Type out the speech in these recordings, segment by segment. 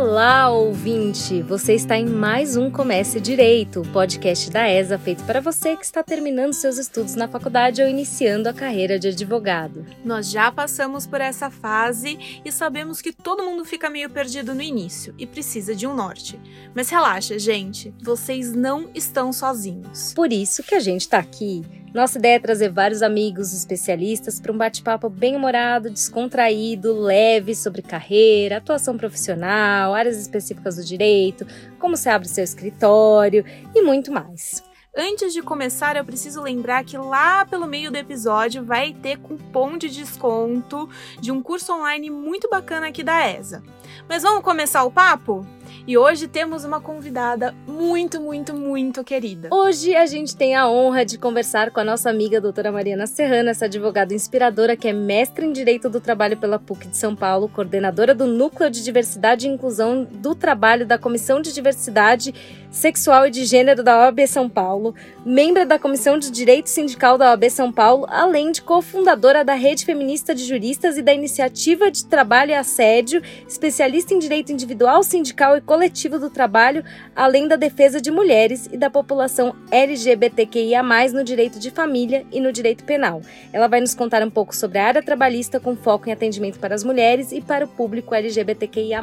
Olá, ouvinte! Você está em mais um Comece Direito, podcast da ESA feito para você que está terminando seus estudos na faculdade ou iniciando a carreira de advogado. Nós já passamos por essa fase e sabemos que todo mundo fica meio perdido no início e precisa de um norte. Mas relaxa, gente, vocês não estão sozinhos. Por isso que a gente está aqui nossa ideia é trazer vários amigos especialistas para um bate-papo bem humorado, descontraído, leve sobre carreira, atuação profissional, áreas específicas do direito, como se abre seu escritório e muito mais. Antes de começar, eu preciso lembrar que lá pelo meio do episódio vai ter cupom de desconto de um curso online muito bacana aqui da ESA. Mas vamos começar o papo? E hoje temos uma convidada muito, muito, muito querida. Hoje a gente tem a honra de conversar com a nossa amiga doutora Mariana Serrana, essa advogada inspiradora que é mestre em Direito do Trabalho pela PUC de São Paulo, coordenadora do Núcleo de Diversidade e Inclusão do Trabalho da Comissão de Diversidade Sexual e de Gênero da OAB São Paulo, membro da Comissão de Direito Sindical da OAB São Paulo, além de cofundadora da Rede Feminista de Juristas e da Iniciativa de Trabalho e Assédio, especialista em Direito Individual, Sindical e coletivo do trabalho, além da defesa de mulheres e da população LGBTQIA, no direito de família e no direito penal. Ela vai nos contar um pouco sobre a área trabalhista com foco em atendimento para as mulheres e para o público LGBTQIA.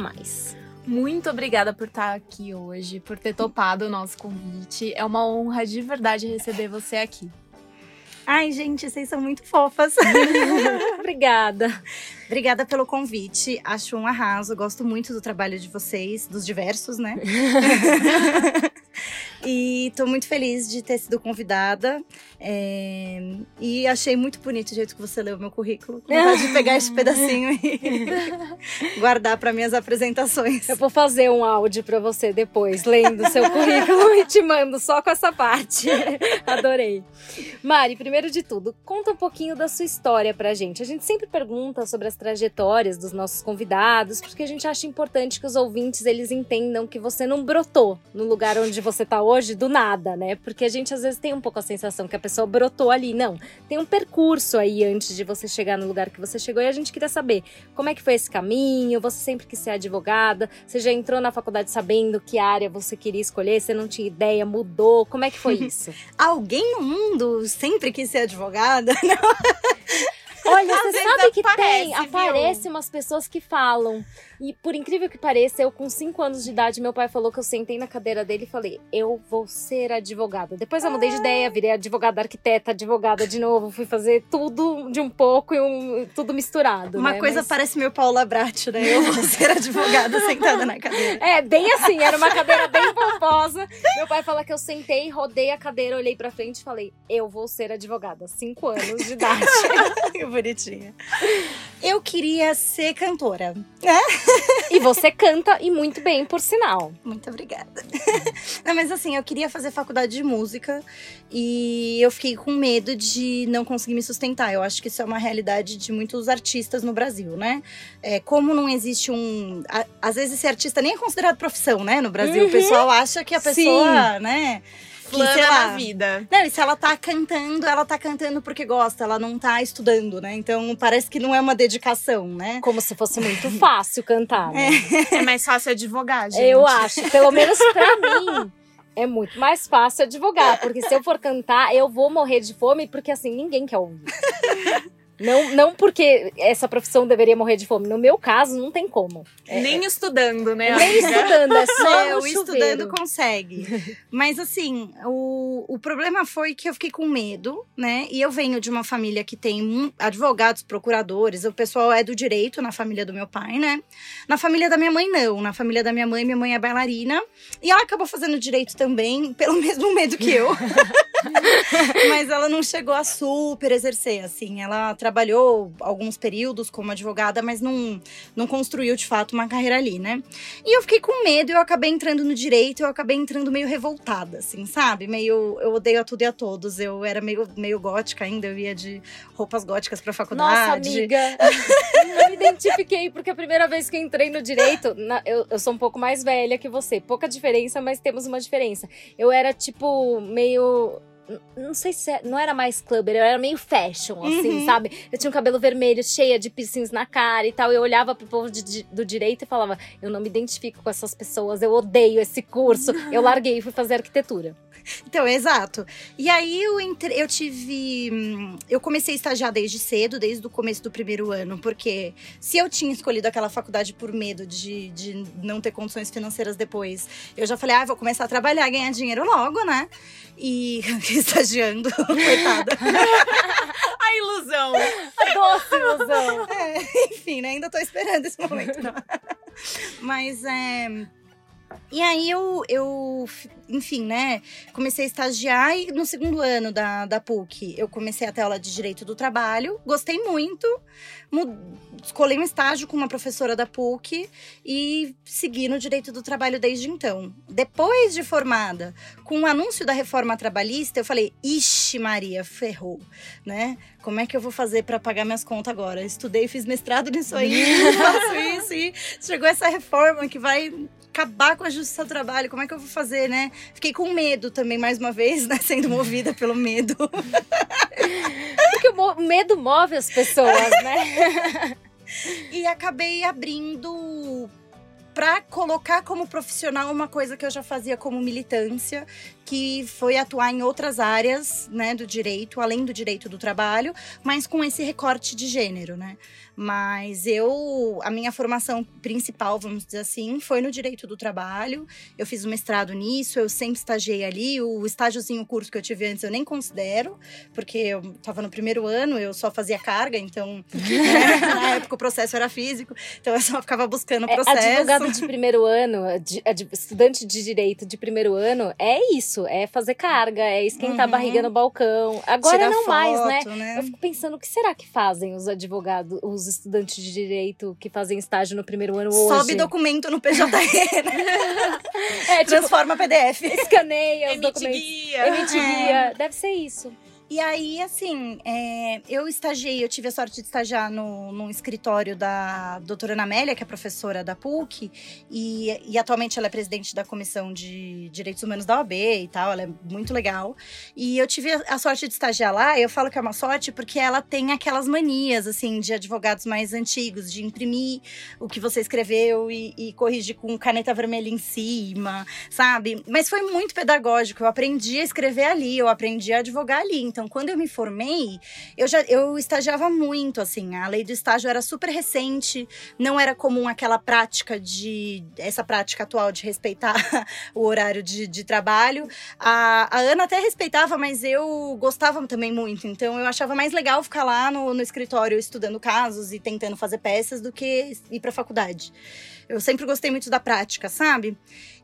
Muito obrigada por estar aqui hoje, por ter topado o nosso convite. É uma honra de verdade receber você aqui. Ai, gente, vocês são muito fofas. Obrigada. Obrigada pelo convite. Acho um arraso. Gosto muito do trabalho de vocês, dos diversos, né? e tô muito feliz de ter sido convidada. É... E achei muito bonito o jeito que você leu meu currículo. Vontade de pegar esse pedacinho e guardar para minhas apresentações. Eu vou fazer um áudio para você depois, lendo seu currículo e te mando só com essa parte. Adorei. Mari, primeiro de tudo, conta um pouquinho da sua história pra gente. A gente sempre pergunta sobre as trajetórias dos nossos convidados, porque a gente acha importante que os ouvintes eles entendam que você não brotou no lugar onde você tá hoje do nada, né? Porque a gente às vezes tem um pouco a sensação que a pessoa brotou ali. Não, tem um percurso aí antes de você chegar no lugar que você chegou e a gente queria saber como é que foi esse caminho. Você sempre quis ser advogada? Você já entrou na faculdade sabendo que área você queria escolher? Você não tinha ideia? Mudou? Como é que foi isso? Alguém no mundo sempre quis ser advogada? Não. Olha, você sabe que aparece, tem, viu? aparece umas pessoas que falam. E por incrível que pareça, eu com 5 anos de idade, meu pai falou que eu sentei na cadeira dele e falei: "Eu vou ser advogada". Depois eu mudei de ideia, virei advogada arquiteta, advogada de novo, fui fazer tudo de um pouco e um, tudo misturado, Uma né? coisa Mas... parece meu Paula Brat, né? Eu vou ser advogada sentada na cadeira. É, bem assim, era uma cadeira bem pomposa. Meu pai fala que eu sentei, rodei a cadeira, olhei para frente e falei: "Eu vou ser advogada". 5 anos de idade. bonitinha. Eu queria ser cantora. e você canta e muito bem, por sinal. Muito obrigada. Não, mas assim, eu queria fazer faculdade de música e eu fiquei com medo de não conseguir me sustentar. Eu acho que isso é uma realidade de muitos artistas no Brasil, né? É, como não existe um. Às vezes, ser artista nem é considerado profissão, né? No Brasil, uhum. o pessoal acha que a pessoa, Sim. né? Flana que, lá, na vida. Não, e se ela tá cantando, ela tá cantando porque gosta, ela não tá estudando, né? Então parece que não é uma dedicação, né? Como se fosse muito fácil cantar. Né? É. é mais fácil advogar, gente. Eu acho, pelo menos pra mim. É muito mais fácil advogar, porque se eu for cantar, eu vou morrer de fome, porque assim, ninguém quer ouvir. Não, não porque essa profissão deveria morrer de fome. No meu caso, não tem como. É, Nem é. estudando, né? Nem estudando, é só é, o estudando consegue. Mas assim, o, o problema foi que eu fiquei com medo, né? E eu venho de uma família que tem advogados, procuradores, o pessoal é do direito na família do meu pai, né? Na família da minha mãe, não. Na família da minha mãe, minha mãe é bailarina. E ela acabou fazendo direito também, pelo mesmo medo que eu. Mas ela não chegou a super exercer, assim. Ela trabalhou alguns períodos como advogada, mas não, não construiu de fato uma carreira ali, né? E eu fiquei com medo, eu acabei entrando no direito, eu acabei entrando meio revoltada, assim, sabe? Meio, eu odeio a tudo e a todos. Eu era meio, meio gótica ainda, eu ia de roupas góticas pra faculdade. Nossa, amiga! eu me identifiquei, porque a primeira vez que entrei no direito, na, eu, eu sou um pouco mais velha que você. Pouca diferença, mas temos uma diferença. Eu era, tipo, meio Não sei se é, não era mais clubber, eu era meio fashion, assim, Uhum. sabe? Eu tinha um cabelo vermelho, cheia de piercings na cara e tal. Eu olhava pro povo de- de- do direito e falava: eu não me identifico com essas pessoas, eu odeio esse curso. Eu larguei e fui fazer arquitetura. Então, exato. E aí eu, entre... eu tive. hum, Eu comecei a estagiar desde cedo, desde o começo do primeiro ano, porque se eu tinha escolhido aquela faculdade por medo de, de não ter condições financeiras depois, eu já falei, ah, vou começar a trabalhar, ganhar dinheiro logo, né? E estagiando, coitada. A ilusão. A doce ilusão. É, enfim, né? Ainda tô esperando esse momento. não. Mas é. E aí eu, eu, enfim, né, comecei a estagiar e no segundo ano da, da PUC eu comecei a ter aula de Direito do Trabalho, gostei muito, mu- escolhi um estágio com uma professora da PUC e segui no Direito do Trabalho desde então. Depois de formada, com o anúncio da reforma trabalhista, eu falei, ixi Maria, ferrou, né? Como é que eu vou fazer para pagar minhas contas agora? Estudei, fiz mestrado nisso aí, faço isso e chegou essa reforma que vai acabar com a justiça do trabalho. Como é que eu vou fazer, né? Fiquei com medo também, mais uma vez, né? Sendo movida pelo medo. Porque o medo move as pessoas, né? E acabei abrindo para colocar como profissional uma coisa que eu já fazia como militância, que foi atuar em outras áreas, né, do direito, além do direito do trabalho, mas com esse recorte de gênero, né? Mas eu, a minha formação principal, vamos dizer assim, foi no direito do trabalho. Eu fiz um mestrado nisso, eu sempre estagiei ali. O estágiozinho o curso que eu tive antes eu nem considero, porque eu estava no primeiro ano, eu só fazia carga, então né, na época o processo era físico, então eu só ficava buscando o É, processo. advogado de primeiro ano, estudante de direito de primeiro ano, é isso, é fazer carga, é esquentar a Uhum. barriga no balcão. Agora Tirar não mais, né? foto, né? Eu fico pensando, o que será que fazem os advogados, os estudantes de direito que fazem estágio no primeiro ano hoje? Sobe documento no PJE, né? É, tipo, transforma PDF. escaneia os Emite documentos. guia. Emite guia. Deve ser isso. E aí, assim, é, eu estagiei, eu tive a sorte de estagiar no, escritório da doutora Ana Amélia, que é professora da PUC, e, e atualmente ela é presidente da Comissão de Direitos Humanos da OAB e tal, ela é muito legal. E eu tive a, a sorte de estagiar lá, eu falo que é uma sorte porque ela tem aquelas manias, assim, de advogados mais antigos, de imprimir o que você escreveu e, e corrigir com caneta vermelha em cima, sabe? Mas foi muito pedagógico, eu aprendi a escrever ali, eu aprendi a advogar ali. Então, quando eu me formei, eu já eu estagiava muito, assim. A lei do estágio era super recente, não era comum aquela prática de. essa prática atual de respeitar o horário de, de trabalho. A, a Ana até respeitava, mas eu gostava também muito. Então, eu achava mais legal ficar lá no, no escritório estudando casos e tentando fazer peças do que ir pra faculdade. Eu sempre gostei muito da prática, sabe?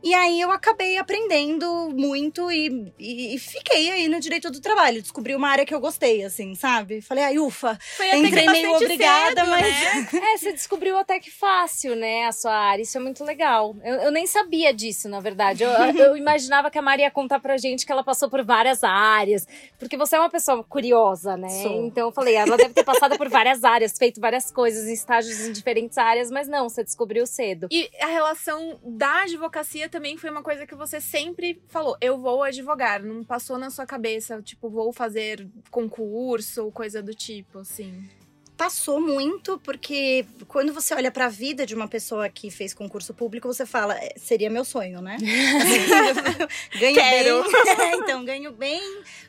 E aí eu acabei aprendendo muito e, e, e fiquei aí no direito do trabalho. Descobri uma área que eu gostei, assim, sabe? Falei, ai, ufa, Foi entrei meio obrigada, cedo, mas. né? É, você descobriu até que fácil, né, a sua área. Isso é muito legal. Eu, eu nem sabia disso, na verdade. Eu, eu imaginava que a Maria ia contar pra gente que ela passou por várias áreas. Porque você é uma pessoa curiosa, né? Sou. Então eu falei, ela deve ter passado por várias áreas, feito várias coisas em estágios em diferentes áreas, mas não, você descobriu cedo. E a relação da advocacia também foi uma coisa que você sempre falou: eu vou advogar. Não passou na sua cabeça, tipo, vou fazer concurso ou coisa do tipo, assim. Passou muito, porque quando você olha pra vida de uma pessoa que fez concurso público, você fala, "É, seria meu sonho, né? ganho Quero. bem. então, ganho bem,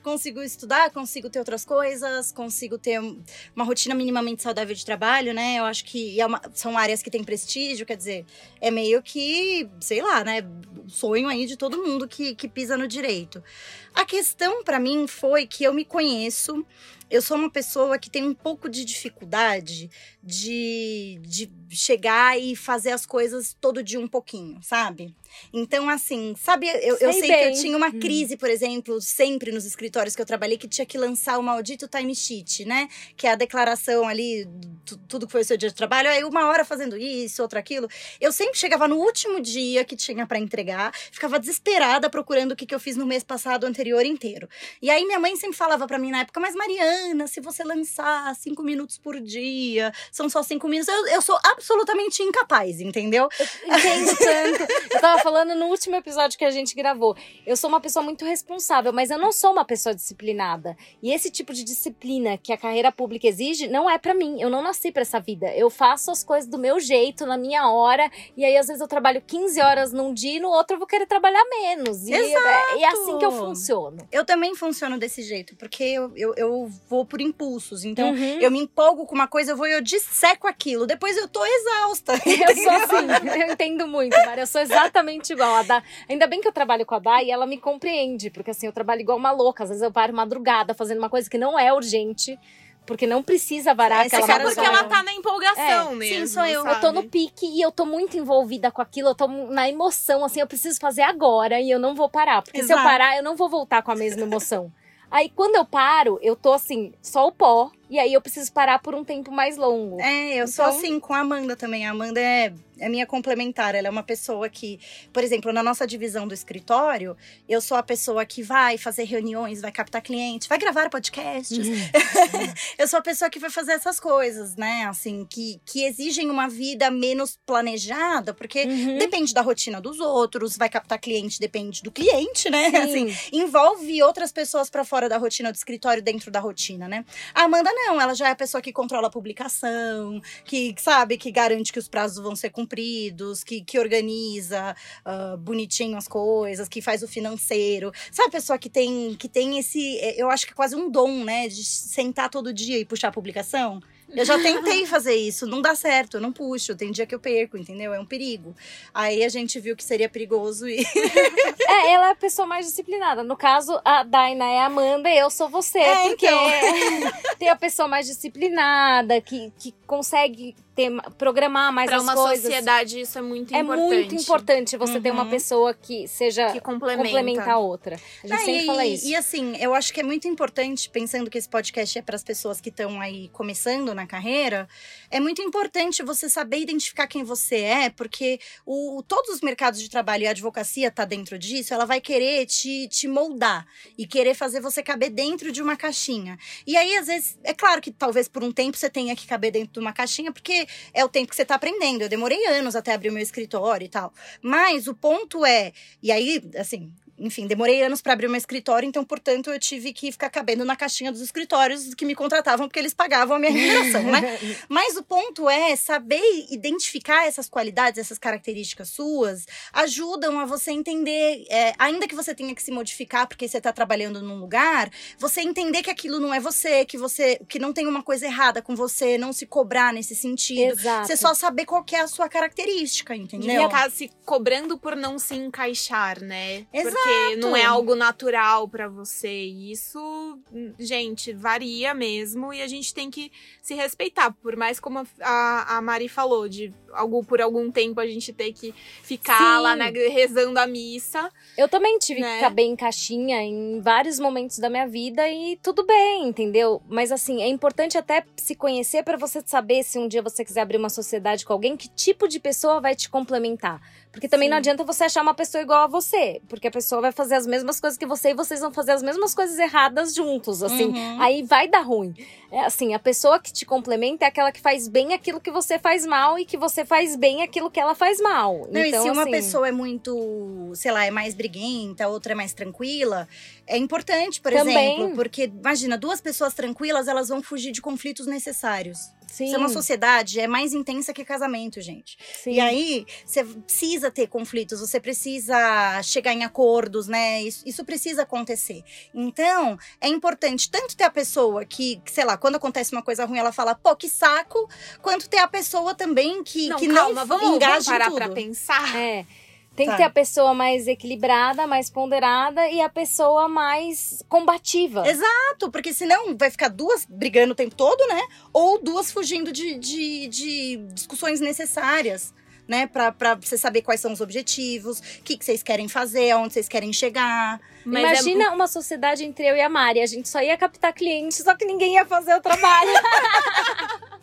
consigo estudar, consigo ter outras coisas, consigo ter um- uma rotina minimamente saudável de trabalho, né? Eu acho que é uma- são áreas que têm prestígio, quer dizer, é meio que, sei lá, né? O sonho aí de todo mundo que, que pisa no direito. A questão pra mim foi que eu me conheço, eu sou uma pessoa que tem um pouco de dificuldade de, de chegar e fazer as coisas todo dia um pouquinho, sabe? Então, assim, sabe, eu, eu Sei sei que eu tinha uma Hum. crise, por exemplo, sempre nos escritórios que eu trabalhei, que tinha que lançar o maldito timesheet, né? Que é a declaração ali, tu- tudo que foi o seu dia de trabalho. Aí uma hora fazendo isso, outra aquilo. Eu sempre chegava no último dia que tinha pra entregar, ficava desesperada procurando o que, que eu fiz no mês passado, anterior inteiro. E aí minha mãe sempre falava pra mim na época, mas Mariana, Mariana, se você lançar cinco minutos por dia, são só cinco minutos. Eu, eu sou absolutamente incapaz, entendeu? Eu entendo tanto. Eu tava falando no último episódio que a gente gravou. Eu sou uma pessoa muito responsável, mas eu não sou uma pessoa disciplinada. E esse tipo de disciplina que a carreira pública exige não é para mim. Eu não nasci para essa vida. Eu faço as coisas do meu jeito, na minha hora. E aí, às vezes, eu trabalho 15 horas num dia e no outro eu vou querer trabalhar menos. E, Exato. e é assim que eu funciono. Eu também funciono desse jeito, porque eu, eu, eu vou por impulsos. Então, Uhum. eu me empolgo com uma coisa, eu vou e eu disseco aquilo. Depois eu tô exausta. Eu sou assim, eu entendo muito, Mari. Eu sou exatamente igual. A Dá. Ainda bem que eu trabalho com a Dá e ela me compreende, porque assim, eu trabalho igual uma louca. Às vezes eu paro madrugada fazendo uma coisa que não é urgente, porque não precisa varar Essa aquela cara Porque ela tá na empolgação É, mesmo. sim, sou eu. Eu tô no sabe? pique e eu tô muito envolvida com aquilo, eu tô na emoção, assim, eu preciso fazer agora e eu não vou parar. Porque se eu Exato. parar, eu não vou voltar com a mesma emoção. Aí quando eu paro, eu tô assim, só o pó, e aí eu preciso parar por um tempo mais longo. É, eu sou Então- assim com a Amanda também. A Amanda é, é minha complementar. Ela é uma pessoa que, por exemplo, na nossa divisão do escritório, eu sou a pessoa que vai fazer reuniões, vai captar cliente, vai gravar podcasts. Uhum. eu sou a pessoa que vai fazer essas coisas, né? Assim, que, que exigem uma vida menos planejada, porque Uhum. depende da rotina dos outros, vai captar cliente, depende do cliente, né? Assim, Sim. envolve outras pessoas pra fora da rotina do escritório, dentro da rotina, né? A Amanda não, ela já é a pessoa que controla a publicação, que sabe, que garante que os prazos vão ser cumpridos, que, que organiza ah, bonitinho as coisas, que faz o financeiro. Sabe a pessoa que tem, que tem esse, eh, eu acho que é quase um dom, né? De sentar todo dia e puxar a publicação. Eu já tentei fazer isso, não dá certo, eu não puxo, tem dia que eu perco, entendeu? É um perigo. Aí a gente viu que seria perigoso e É, ela é a pessoa mais disciplinada. No caso, a Daina é a Amanda e eu sou você. É, porque então. tem a pessoa mais disciplinada, que, que consegue ter, programar mais Pra as uma coisas. sociedade, isso é muito é importante. muito importante você ter uma Uhum. pessoa que seja Que complementa. complementa a outra. A gente Ah, sempre e, fala isso. E assim, eu acho que é muito importante, pensando que esse podcast é para as pessoas que estão aí começando na carreira, é muito importante você saber identificar quem você é, porque o, todos os mercados de trabalho e a advocacia tá dentro disso, ela vai querer te, te moldar e querer fazer você caber dentro de uma caixinha. E aí, às vezes, é claro que talvez por um tempo você tenha que caber dentro de uma caixinha, porque é o tempo que você tá aprendendo. Eu demorei anos até abrir o meu escritório e tal. Mas o ponto é, e aí, assim, enfim, demorei anos para abrir o meu escritório, então, portanto, eu tive que ficar cabendo na caixinha dos escritórios que me contratavam porque eles pagavam a minha remuneração, né? Mas o ponto é saber identificar essas qualidades, essas características suas, ajudam a você entender, é, ainda que você tenha que se modificar porque você está trabalhando num lugar, você entender que aquilo não é você, que você que não tem uma coisa errada com você, não se cobrar nesse sentido. Exato. Você só saber qual que é a sua característica, entendeu? Devia estar se cobrando por não se encaixar, né? Exato. Porque não é algo natural pra você. E isso, gente, varia mesmo. E a gente tem que se respeitar. Por mais como a, a Mari falou, de algo, por algum tempo a gente ter que ficar Sim. lá na- rezando a missa. Eu também tive Né? que caber em caixinha em vários momentos da minha vida e tudo bem, entendeu? Mas assim, é importante até se conhecer para você saber se um dia você quiser abrir uma sociedade com alguém, que tipo de pessoa vai te complementar. Porque também não Sim. adianta você achar uma pessoa igual a você, porque a pessoa vai fazer as mesmas coisas que você e vocês vão fazer as mesmas coisas erradas juntos, assim. Uhum. Aí vai dar ruim. É assim, a pessoa que te complementa é aquela que faz bem aquilo que você faz mal e que você faz bem aquilo que ela faz mal. Não, então, e se uma assim, pessoa é muito, sei lá, é mais briguenta, a outra é mais tranquila, é importante, por Também. exemplo, porque imagina, duas pessoas tranquilas, elas vão fugir de conflitos necessários. Sim, Se é uma sociedade, é mais intensa que casamento, gente. sim. E aí, você precisa ter conflitos, você precisa chegar em acordos, né? Isso, isso precisa acontecer. Então, é importante tanto ter a pessoa que, que, sei lá, quando acontece uma coisa ruim, ela fala, pô, que saco, quanto ter a pessoa também que não, que calma, não vamos, vamos engaja em parar tudo. pra pensar. É. Tem Tá. que ter a pessoa mais equilibrada, mais ponderada e a pessoa mais combativa. Exato, porque senão vai ficar duas brigando o tempo todo, né? Ou duas fugindo de, de, de discussões necessárias, né? Pra, pra você saber quais são os objetivos, o que, que vocês querem fazer, aonde vocês querem chegar. Mas é- Imagina uma sociedade entre eu e a Mari. A gente só ia captar clientes, só que ninguém ia fazer o trabalho.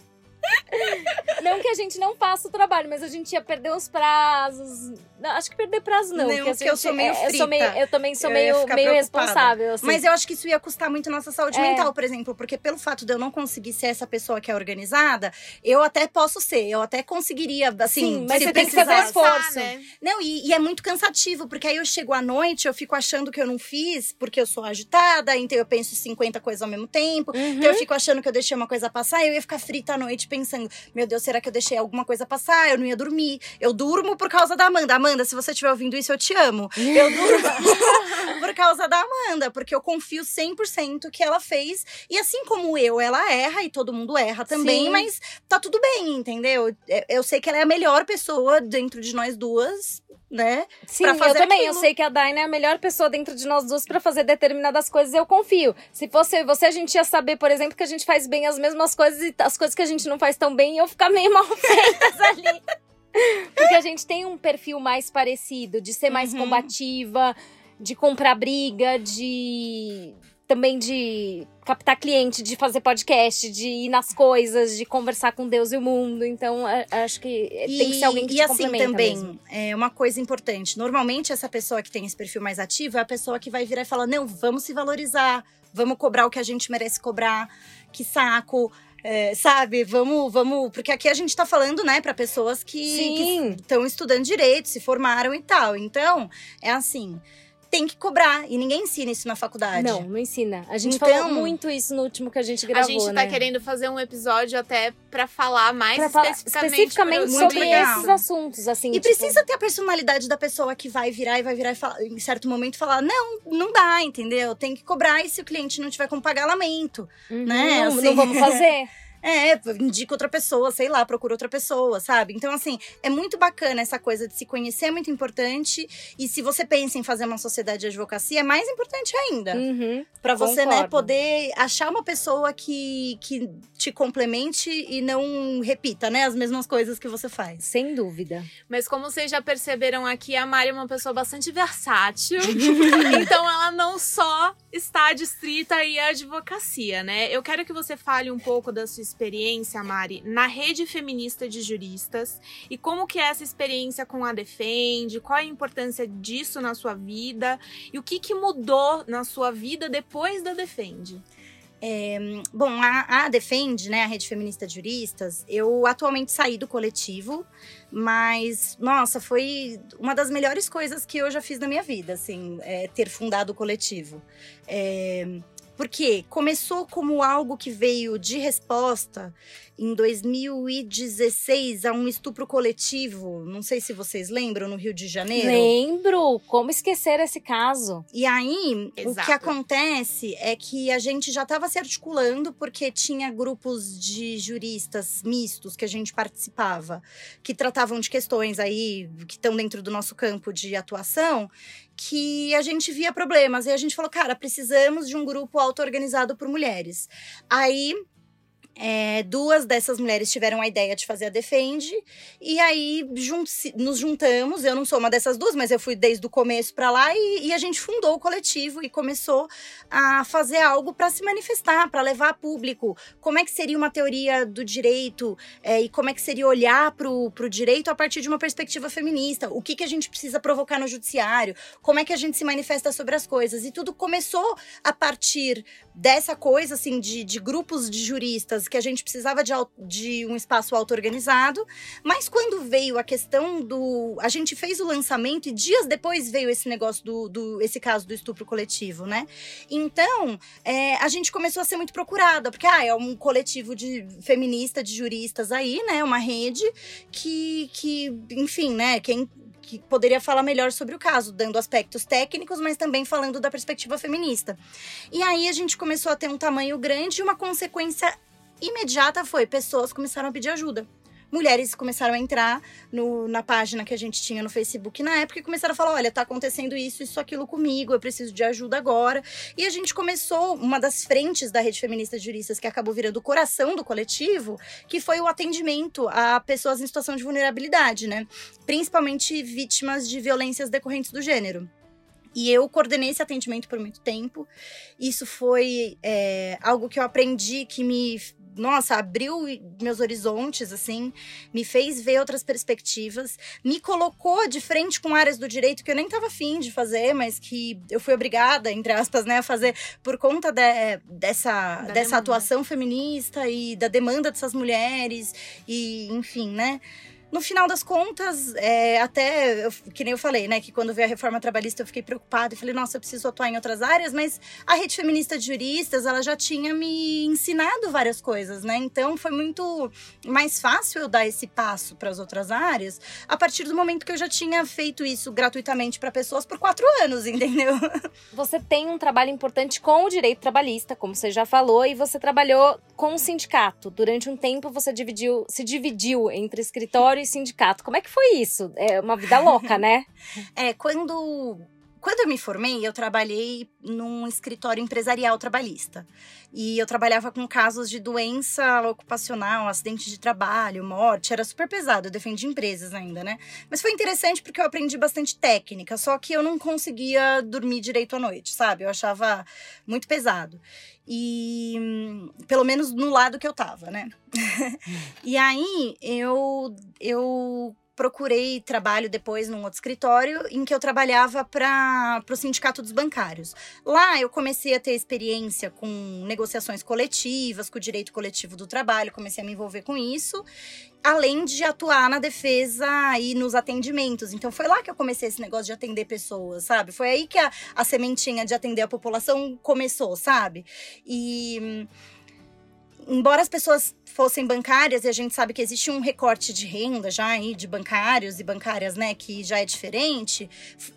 não que a gente não faça o trabalho, mas a gente ia perder os prazos. Não, acho que perder prazo não. Não, porque, porque eu sou meio é, eu, sou meio, frita. eu também sou Eu meio, ficar meio preocupada. responsável. assim. Mas eu acho que isso ia custar muito nossa saúde É. mental, por exemplo, porque pelo fato de eu não conseguir ser essa pessoa que é organizada, eu até posso ser, eu até conseguiria, assim, Sim, mas se você tem que fazer esforço. né? Não, e, e é muito cansativo, porque aí eu chego à noite, eu fico achando que eu não fiz, porque eu sou agitada, então eu penso 50 coisas ao mesmo tempo. Uhum. Então eu fico achando que eu deixei uma coisa passar, eu ia ficar frita à noite pensando: meu Deus, será que eu deixei alguma coisa passar? Eu não ia dormir. Eu durmo por causa da Amanda. Amanda, se você estiver ouvindo isso, eu te amo. Eu durmo por causa da Amanda, porque eu confio 100% que ela fez. E assim como eu, ela erra e todo mundo erra também, Sim. mas tá tudo bem, entendeu? Eu- Eu sei que ela é a melhor pessoa dentro de nós duas, né? Sim, pra eu fazer também. Eu aquilo. sei que a Daina é a melhor pessoa dentro de nós duas pra fazer determinadas coisas. Eu confio. Se fosse eu e você, a gente ia saber, por exemplo, que a gente faz bem as mesmas coisas e as coisas que a gente não faz tão bem iam ficar meio mal feitas ali. Porque a gente tem um perfil mais parecido, de ser mais Uhum. combativa, de comprar briga, de. Também de captar cliente, de fazer podcast, de ir nas coisas, de conversar com Deus e o mundo. Então, acho que tem que ser alguém que e assim também, mesmo. é uma coisa importante. Normalmente, essa pessoa que tem esse perfil mais ativo é a pessoa que vai virar e falar: não, vamos se valorizar, vamos cobrar o que a gente merece cobrar, que saco. é, sabe, vamos, vamos. Porque aqui a gente tá falando, né, pra pessoas que estão estudando direito, se formaram e tal. Então, é assim, tem que cobrar. E ninguém ensina isso na faculdade. Não, não ensina. A gente Então- falou muito isso no último que a gente A gravou, gente tá né? querendo fazer um episódio até pra falar mais Pra falar especificamente, sobre legal. esses assuntos, assim. E tipo, precisa ter a personalidade da pessoa que vai virar e vai virar e falar, em certo momento falar: não, não dá, entendeu? Tem que cobrar e se o cliente não tiver como pagar, lamento. uhum, né, Não, assim. não vamos fazer. É, indica outra pessoa, sei lá, procura outra pessoa, sabe? Então, assim, é muito bacana essa coisa de se conhecer, é muito importante. E se você pensa em fazer uma sociedade de advocacia, é mais importante ainda. Uhum. Pra você, né, poder achar uma pessoa que, que te complemente e não repita, né, as mesmas coisas que você faz. Sem dúvida. Mas como vocês já perceberam aqui, a Mari é uma pessoa bastante versátil. então ela não só está distrita aí à advocacia, né? Eu quero que você fale um pouco da sua experiência, Mari, na rede feminista de juristas e como que é essa experiência com a Defende, qual é a importância disso na sua vida e o que que mudou na sua vida depois da Defende. Bom, a, a Defende, né, a Rede Feminista de Juristas, eu atualmente saí do coletivo, mas, nossa, foi uma das melhores coisas que eu já fiz na minha vida, assim, é, ter fundado o coletivo. É, porque começou como algo que veio de resposta em 2016 a um estupro coletivo, não sei se vocês lembram, no Rio de Janeiro. Lembro. Como esquecer esse caso? E aí, o Exato. que acontece é que a gente já estava se articulando porque tinha grupos de juristas mistos que a gente participava, que tratavam de questões aí que estão dentro do nosso campo de atuação, que a gente via problemas. E a gente falou, cara, precisamos de um grupo auto-organizado por mulheres. Aí. É, duas dessas mulheres tiveram a ideia de fazer a Defende, e aí jun- nos juntamos. Eu não sou uma dessas duas, mas eu fui desde o começo para lá e, e a gente fundou o coletivo e começou a fazer algo para se manifestar, para levar a público como é que seria uma teoria do direito é, e como é que seria olhar para o direito a partir de uma perspectiva feminista. O que, que a gente precisa provocar no judiciário, como é que a gente se manifesta sobre as coisas. E tudo começou a partir dessa coisa, assim, de, de grupos de juristas que a gente precisava de, de um espaço auto-organizado. Mas quando veio a questão do. A gente fez o lançamento e dias depois veio esse negócio do. do esse caso do estupro coletivo, né? Então, é, a gente começou a ser muito procurada, porque ah, é um coletivo de feminista, de juristas aí, né? Uma rede que, que enfim, né? Quem que poderia falar melhor sobre o caso, dando aspectos técnicos, mas também falando da perspectiva feminista. E aí a gente começou a ter um tamanho grande e uma consequência imediata foi pessoas começaram a pedir ajuda. Mulheres começaram a entrar no- na página que a gente tinha no Facebook na época e começaram a falar: olha, tá acontecendo isso, isso, aquilo comigo, eu preciso de ajuda agora. E a gente começou uma das frentes da Rede Feminista de Juristas, que acabou virando o coração do coletivo, que foi o atendimento a pessoas em situação de vulnerabilidade, né? Principalmente vítimas de violências decorrentes do gênero. E eu coordenei esse atendimento por muito tempo. Isso foi é, algo que eu aprendi que me, nossa, abriu meus horizontes, assim, me fez ver outras perspectivas, me colocou de frente com áreas do direito que eu nem estava afim de fazer, mas que eu fui obrigada, entre aspas, né, a fazer por conta de, dessa, dessa atuação feminista e da demanda dessas mulheres, e enfim, né? No final das contas, é, até, eu, que nem eu falei, né, que quando veio a reforma trabalhista eu fiquei preocupada e falei, nossa, eu preciso atuar em outras áreas, mas a rede feminista de juristas, ela já tinha me ensinado várias coisas, né? Então foi muito mais fácil eu dar esse passo para as outras áreas a partir do momento que eu já tinha feito isso gratuitamente para pessoas por quatro anos, entendeu? Você tem um trabalho importante com o direito trabalhista, como você já falou, e você trabalhou com o sindicato. Durante um tempo você dividiu, se dividiu entre escritório e sindicato. Como é que foi isso? É uma vida louca, né? é, quando quando eu me formei, eu trabalhei num escritório empresarial trabalhista. E eu trabalhava com casos de doença ocupacional, acidente de trabalho, morte. Era super pesado, eu defendi empresas ainda, né? Mas foi interessante porque eu aprendi bastante técnica, só que eu não conseguia dormir direito à noite, sabe? Eu achava muito pesado. E pelo menos no lado que eu tava, né? e aí eu eu procurei trabalho depois num outro escritório em que eu trabalhava para o Sindicato dos Bancários. Lá eu comecei a ter experiência com negociações coletivas, com o direito coletivo do trabalho, comecei a me envolver com isso, além de atuar na defesa e nos atendimentos. Então foi lá que eu comecei esse negócio de atender pessoas, sabe? Foi aí que a, a sementinha de atender a população começou, sabe? E embora as pessoas fossem bancárias, e a gente sabe que existe um recorte de renda já aí de bancários e bancárias, né, que já é diferente,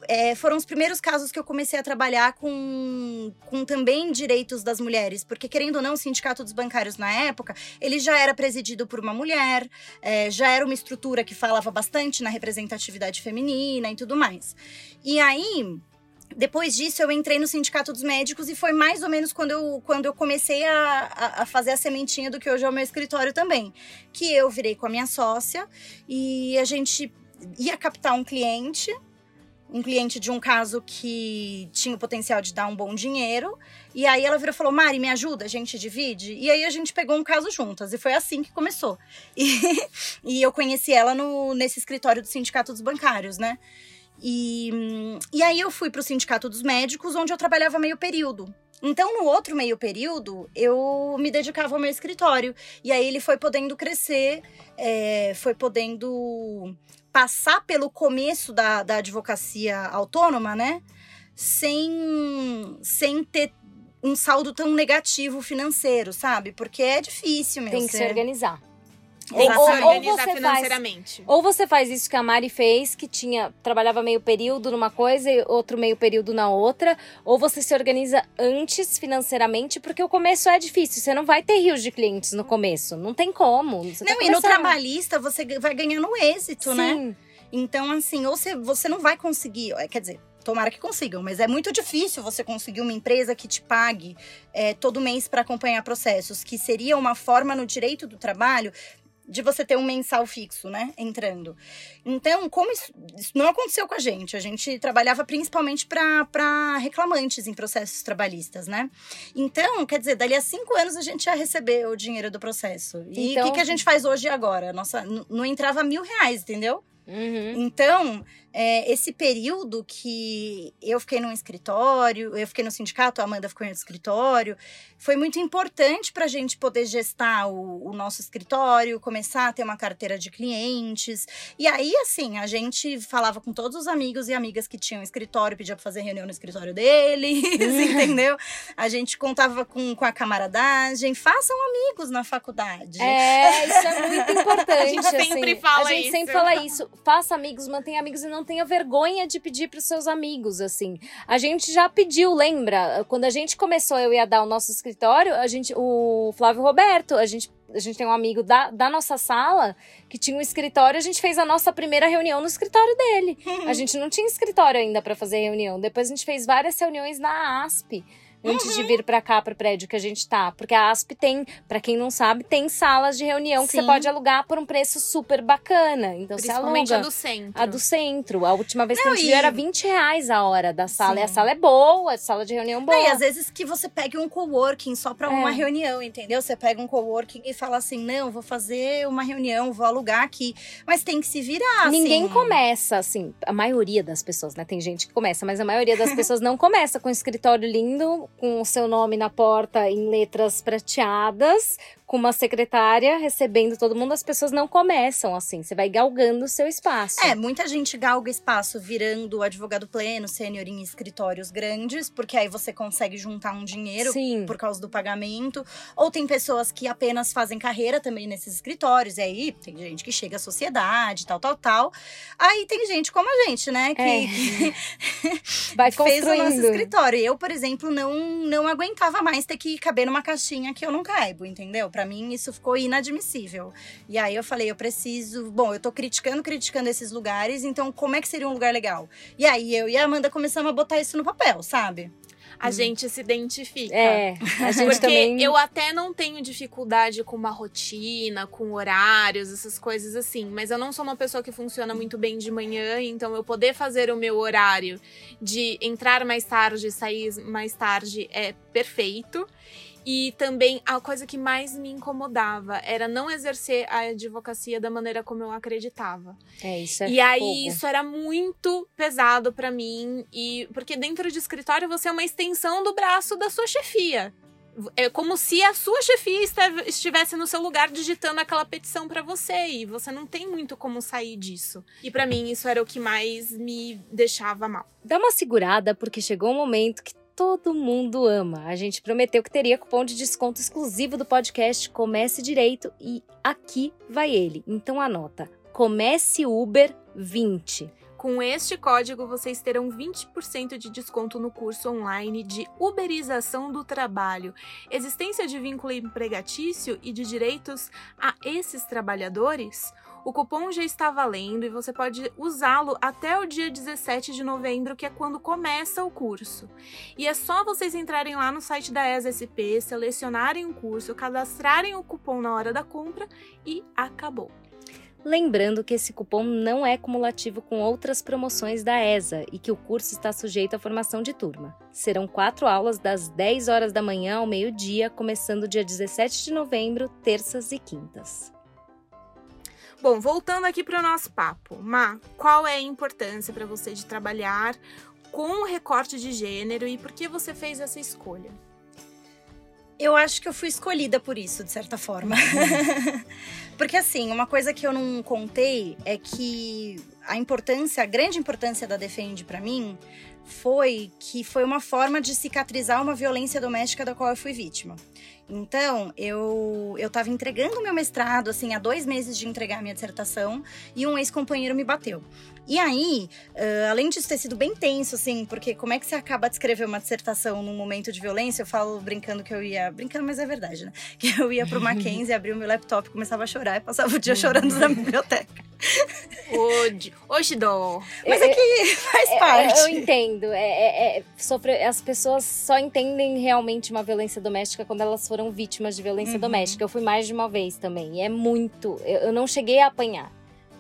é, foram os primeiros casos que eu comecei a trabalhar com, com também direitos das mulheres, porque querendo ou não, o Sindicato dos Bancários na época, ele já era presidido por uma mulher, é, já era uma estrutura que falava bastante na representatividade feminina e tudo mais. E aí, depois disso, eu entrei no Sindicato dos Médicos e foi mais ou menos quando eu, quando eu comecei a, a, fazer a sementinha do que hoje é o meu escritório também. Que eu virei com a minha sócia e a gente ia captar um cliente, um cliente de um caso que tinha o potencial de dar um bom dinheiro. E aí ela virou e falou: Mari, me ajuda, a gente divide. E aí a gente pegou um caso juntas. E foi assim que começou. E, e eu conheci ela no, nesse escritório do Sindicato dos Bancários, né? E, e aí eu fui para o Sindicato dos Médicos, onde eu trabalhava meio período. Então, no outro meio período, eu me dedicava ao meu escritório. E aí ele foi podendo crescer, é, foi podendo passar pelo começo da, da advocacia autônoma, né? Sem, sem ter um saldo tão negativo financeiro, sabe? Porque é difícil mesmo. Tem que se organizar. Ou, ou, ou, você financeiramente. Faz, ou você faz isso que a Mari fez, que tinha trabalhava meio período numa coisa e outro meio período na outra, ou você se organiza antes financeiramente, porque o começo é difícil. Você não vai ter rios de clientes no começo, não tem como. Você não, tá e no trabalhista você vai ganhando êxito, né? Sim. né? Então, assim, ou você, você não vai conseguir, quer dizer, Tomara que consigam, mas é muito difícil você conseguir uma empresa que te pague é, todo mês para acompanhar processos, que seria uma forma no direito do trabalho de você ter um mensal fixo, né, entrando. Então, como isso, isso não aconteceu com a gente, a gente trabalhava principalmente para reclamantes em processos trabalhistas, né? Então, quer dizer, dali a cinco anos a gente já recebeu o dinheiro do processo. E o então... que, que a gente faz hoje e agora? Nossa, não entrava mil reais, entendeu? Uhum. Então, é, esse período que eu fiquei num escritório, eu fiquei no sindicato, a Amanda ficou no escritório, foi muito importante para a gente poder gestar o, o, nosso escritório, começar a ter uma carteira de clientes. E aí, assim, a gente falava com todos os amigos e amigas que tinham escritório, pedia para fazer reunião no escritório deles, entendeu? A gente contava com, com a camaradagem. Façam amigos na faculdade. É, isso é muito importante. a gente sempre assim, fala isso. A gente isso. sempre fala isso. Faça amigos, mantenha amigos e não tenha vergonha de pedir para os seus amigos, assim. A gente já pediu, lembra? Quando a gente começou, eu ia dar o nosso escritório, a gente, o Flávio Roberto, a gente a gente tem um amigo da, da nossa sala que tinha um escritório, a gente fez a nossa primeira reunião no escritório dele. a gente não tinha escritório ainda para fazer reunião. Depois a gente fez várias reuniões na ASP antes Uhum. de vir pra cá, pro prédio que a gente tá. Porque a ASP tem, pra quem não sabe, tem salas de reunião que você Sim. pode alugar por um preço super bacana. Então você aluga. a do centro. A do centro. A última vez que Não, a gente e- viu era 20 reais a hora da sala. E a Sim. sala é boa, a sala de reunião boa. Não, e às vezes que você pegue um coworking só pra uma É. reunião, entendeu? Você pega um coworking e fala assim: não, vou fazer uma reunião, vou alugar aqui. Mas tem que se virar. Ninguém assim. começa, assim, a maioria das pessoas, né? Tem gente que começa, mas a maioria das pessoas não começa com um escritório lindo, com o seu nome na porta em letras prateadas, com uma secretária recebendo todo mundo. As pessoas não começam assim. Você vai galgando o seu espaço. É, muita gente galga espaço virando advogado pleno, sênior em escritórios grandes, porque aí você consegue juntar um dinheiro Sim. por causa do pagamento. Ou tem pessoas que apenas fazem carreira também nesses escritórios. E aí tem gente que chega à sociedade, tal, tal, tal. Aí tem gente como a gente, né? Que, É. que Vai fez o nosso escritório. Eu, por exemplo, não, não aguentava mais ter que caber numa caixinha que eu não caibo, entendeu? Pra mim, isso ficou inadmissível. E aí eu falei, eu preciso. Bom, eu tô criticando, criticando esses lugares, então como é que seria um lugar legal? E aí eu e a Amanda começamos a botar isso no papel, sabe? A gente se identifica. É, a gente Porque também. eu até não tenho dificuldade com uma rotina, com horários, essas coisas assim. Mas eu não sou uma pessoa que funciona muito bem de manhã, então eu poder fazer o meu horário de entrar mais tarde e sair mais tarde é perfeito. E também a coisa que mais me incomodava era não exercer a advocacia da maneira como eu acreditava. É, isso é E aí isso era muito pesado pra mim e porque dentro de escritório você é uma extensão do braço da sua chefia. É como se a sua chefia estivesse no seu lugar digitando aquela petição pra você e você não tem muito como sair disso. E pra mim isso era o que mais me deixava mal. Dá uma segurada, porque chegou um momento que todo mundo ama. A gente prometeu que teria cupom de desconto exclusivo do podcast Comece Direito e aqui vai ele. Então anota: Comece Uber 20. Com este código, vocês terão 20% de desconto no curso online de Uberização do Trabalho, existência de vínculo empregatício e de direitos a esses trabalhadores. O cupom já está valendo e você pode usá-lo até o dia 17 de novembro, que é quando começa o curso. E é só vocês entrarem lá no site da ESSP, selecionarem o curso, cadastrarem o cupom na hora da compra e acabou. Lembrando que esse cupom não é cumulativo com outras promoções da ESA e que o curso está sujeito à formação de turma. Serão quatro aulas das 10 horas da manhã ao meio-dia, começando dia 17 de novembro, terças e quintas. Bom, voltando aqui para o nosso papo. Ma, qual é a importância para você de trabalhar com o recorte de gênero e por que você fez essa escolha? Eu acho que eu fui escolhida por isso, de certa forma. Porque, assim, uma coisa que eu não contei é que a importância, a grande importância da Defende para mim foi que foi uma forma de cicatrizar uma violência doméstica da qual eu fui vítima. Então, eu, eu tava entregando o meu mestrado, assim, há dois meses de entregar a minha dissertação, e um ex-companheiro me bateu. E aí, uh, além disso ter sido bem tenso, assim, porque como é que você acaba de escrever uma dissertação num momento de violência? Eu falo brincando que eu ia. Brincando, mas é verdade, né? Que eu ia pro Mackenzie, abria o meu laptop, começava a chorar e passava o dia chorando na biblioteca. Hoje, hoje dó. Mas é que faz É, parte. Eu entendo. É, é- é- sofre- as pessoas só entendem realmente uma violência doméstica quando elas foram vítimas de violência Uhum. doméstica. Eu fui mais de uma vez também. E é muito. Eu, eu não cheguei a apanhar.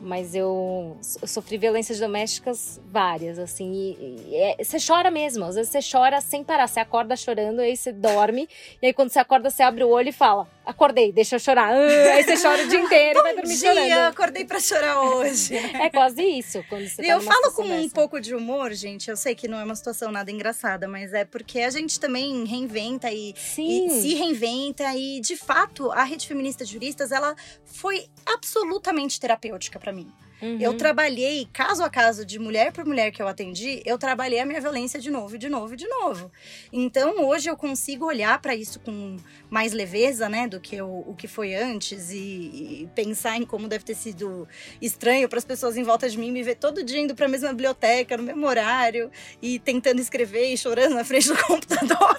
Mas eu, eu sofri violências domésticas várias, assim. E, e é- você chora mesmo. Às vezes você chora sem parar. Você acorda chorando, aí você dorme. e aí quando você acorda, você abre o olho e fala: Acordei, deixa eu chorar. Ah, aí você chora o dia inteiro e vai dormir Dia, chorando. acordei pra chorar hoje. É quase isso. Quando você E tá eu falo com um dessa. pouco de humor, gente. Eu sei que não é uma situação nada engraçada, mas é porque a gente também reinventa e, e se reinventa. E, de fato, a Rede Feminista de Juristas, ela foi absolutamente terapêutica pra mim. Uhum. Eu trabalhei, caso a caso, de mulher por mulher que eu atendi, eu trabalhei a minha violência de novo, de novo, de novo. Então, hoje eu consigo olhar pra isso com mais leveza, né, do que o, o que foi antes e, e pensar em como deve ter sido estranho para as pessoas em volta de mim me ver todo dia indo para a mesma biblioteca, no mesmo horário e tentando escrever e chorando na frente do computador.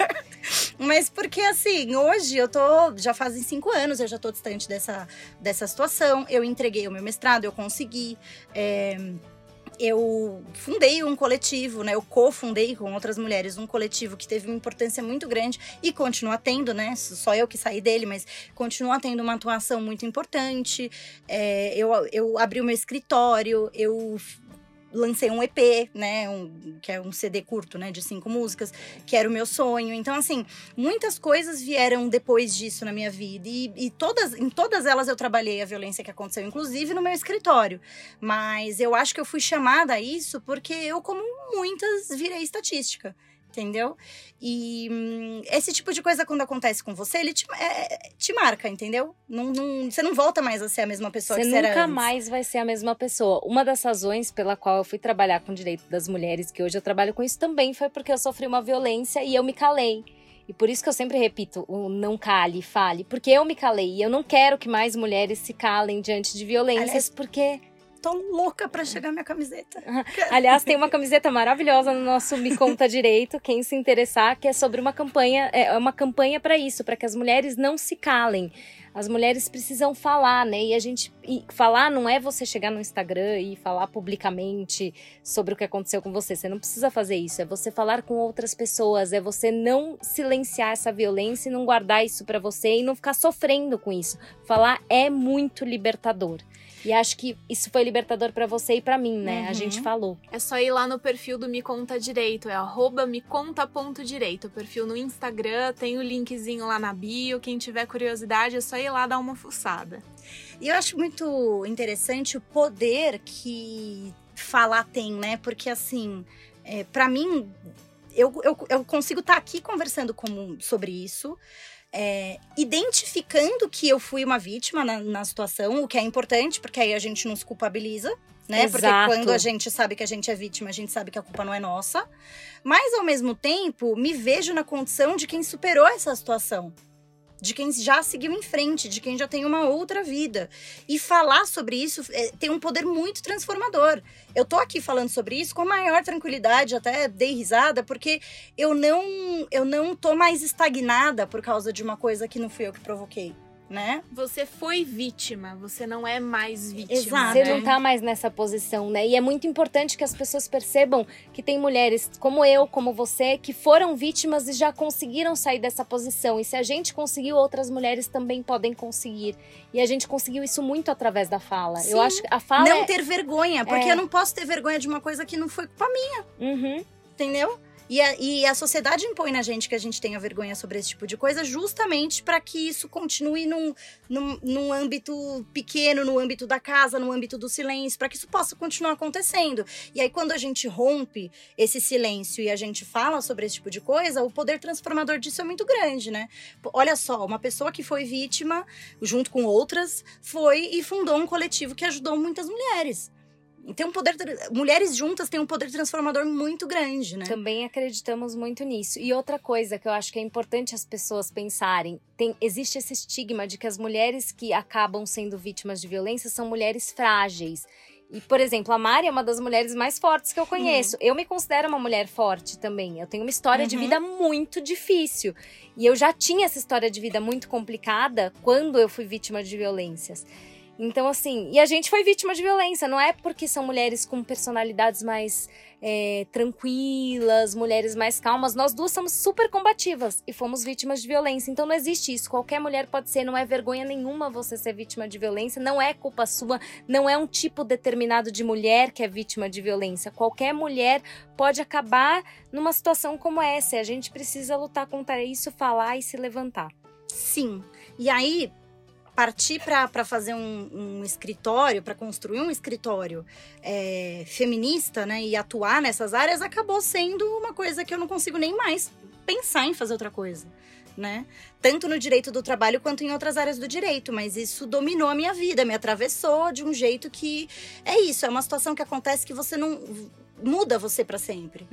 Mas porque assim, hoje eu tô. Já fazem cinco anos, eu já tô distante dessa, dessa situação. Eu entreguei o meu mestrado, eu consegui. É, eu fundei um coletivo, né? Eu cofundei com outras mulheres um coletivo que teve uma importância muito grande e continua tendo, né? Só eu que saí dele, mas continua tendo uma atuação muito importante. É, eu, eu abri o meu escritório, eu lancei um EP, né? Um, que é um CD curto, né? De cinco músicas, que era o meu sonho. Então, assim, muitas coisas vieram depois disso na minha vida. E, e todas, em todas elas eu trabalhei a violência que aconteceu, inclusive no meu escritório. Mas eu acho que eu fui chamada a isso porque eu, como muitas, virei estatística entendeu? E hum, esse tipo de coisa, quando acontece com você, ele te, é, te marca, entendeu? Não, não, você não volta mais a ser a mesma pessoa você que você era nunca antes. mais vai ser a mesma pessoa. Uma das razões pela qual eu fui trabalhar com o direito das mulheres, que hoje eu trabalho com isso também, foi porque eu sofri uma violência e eu me calei. E por isso que eu sempre repito o não cale, fale. Porque eu me calei e eu não quero que mais mulheres se calem diante de violências, Aliás, porque Tô louca pra chegar minha camiseta. Aliás, tem uma camiseta maravilhosa no nosso Me Conta Direito, quem se interessar, que é sobre uma campanha, é uma campanha para isso, para que as mulheres não se calem. As mulheres precisam falar, né? E a gente e falar não é você chegar no Instagram e falar publicamente sobre o que aconteceu com você. Você não precisa fazer isso. É você falar com outras pessoas, é você não silenciar essa violência e não guardar isso para você e não ficar sofrendo com isso. Falar é muito libertador. E acho que isso foi libertador para você e para mim, né? Uhum. A gente falou. É só ir lá no perfil do Me Conta Direito, é arroba meconta.direito. O perfil no Instagram, tem o linkzinho lá na bio. Quem tiver curiosidade é só ir lá dar uma fuçada. E eu acho muito interessante o poder que falar tem, né? Porque assim, é, para mim, eu, eu, eu consigo estar tá aqui conversando com, sobre isso é, identificando que eu fui uma vítima na, na, situação, o que é importante, porque aí a gente não se culpabiliza, né? Porque quando a gente sabe que a gente é vítima, a gente sabe que a culpa não é nossa. Mas, ao mesmo tempo, me vejo na condição de quem superou essa situação de quem já seguiu em frente, de quem já tem uma outra vida. E falar sobre isso é, tem um poder muito transformador. Eu tô aqui falando sobre isso com a maior tranquilidade, até dei risada, porque eu não eu não tô mais estagnada por causa de uma coisa que não fui eu que provoquei né? Você foi vítima, você não é mais vítima. Exato. Você né? não tá mais nessa posição, né? E é muito importante que as pessoas percebam que tem mulheres como eu, como você, que foram vítimas e já conseguiram sair dessa posição. E se a gente conseguiu, outras mulheres também podem conseguir. E a gente conseguiu isso muito através da fala. Sim. Eu acho que a fala. Não é... ter vergonha, porque É. eu não posso ter vergonha de uma coisa que não foi culpa minha, Uhum. entendeu? E a, e a sociedade impõe na gente que a gente tenha vergonha sobre esse tipo de coisa, justamente para que isso continue num, num, num âmbito pequeno, no âmbito da casa, no âmbito do silêncio, para que isso possa continuar acontecendo. E aí, quando a gente rompe esse silêncio e a gente fala sobre esse tipo de coisa, o poder transformador disso é muito grande, né? Olha só, uma pessoa que foi vítima, junto com outras, foi e fundou um coletivo que ajudou muitas mulheres. Tem um poder. Mulheres juntas têm um poder transformador muito grande, né? Também acreditamos muito nisso. E outra coisa que eu acho que é importante as pessoas pensarem: tem, existe esse estigma de que as mulheres que acabam sendo vítimas de violência são mulheres frágeis. E, por exemplo, a Mari é uma das mulheres mais fortes que eu conheço. Eu me considero uma mulher forte também. Eu tenho uma história de Uhum. vida muito difícil. E eu já tinha essa história de vida muito complicada quando eu fui vítima de violências. Então, assim, e a gente foi vítima de violência, não é porque são mulheres com personalidades mais é, tranquilas, mulheres mais calmas. Nós duas somos super combativas e fomos vítimas de violência. Então não existe isso. Qualquer mulher pode ser, não é vergonha nenhuma você ser vítima de violência, não é culpa sua, não é um tipo determinado de mulher que é vítima de violência. Qualquer mulher pode acabar numa situação como essa. E a gente precisa lutar contra isso, falar e se levantar. Sim. E aí, partir para fazer um, um escritório, para construir um escritório é, feminista, né, e atuar nessas áreas, acabou sendo uma coisa que eu não consigo nem mais pensar em fazer outra coisa. Né? Tanto no direito do trabalho quanto em outras áreas do direito, mas isso dominou a minha vida, me atravessou de um jeito que é isso, é uma situação que acontece que você não muda você para sempre.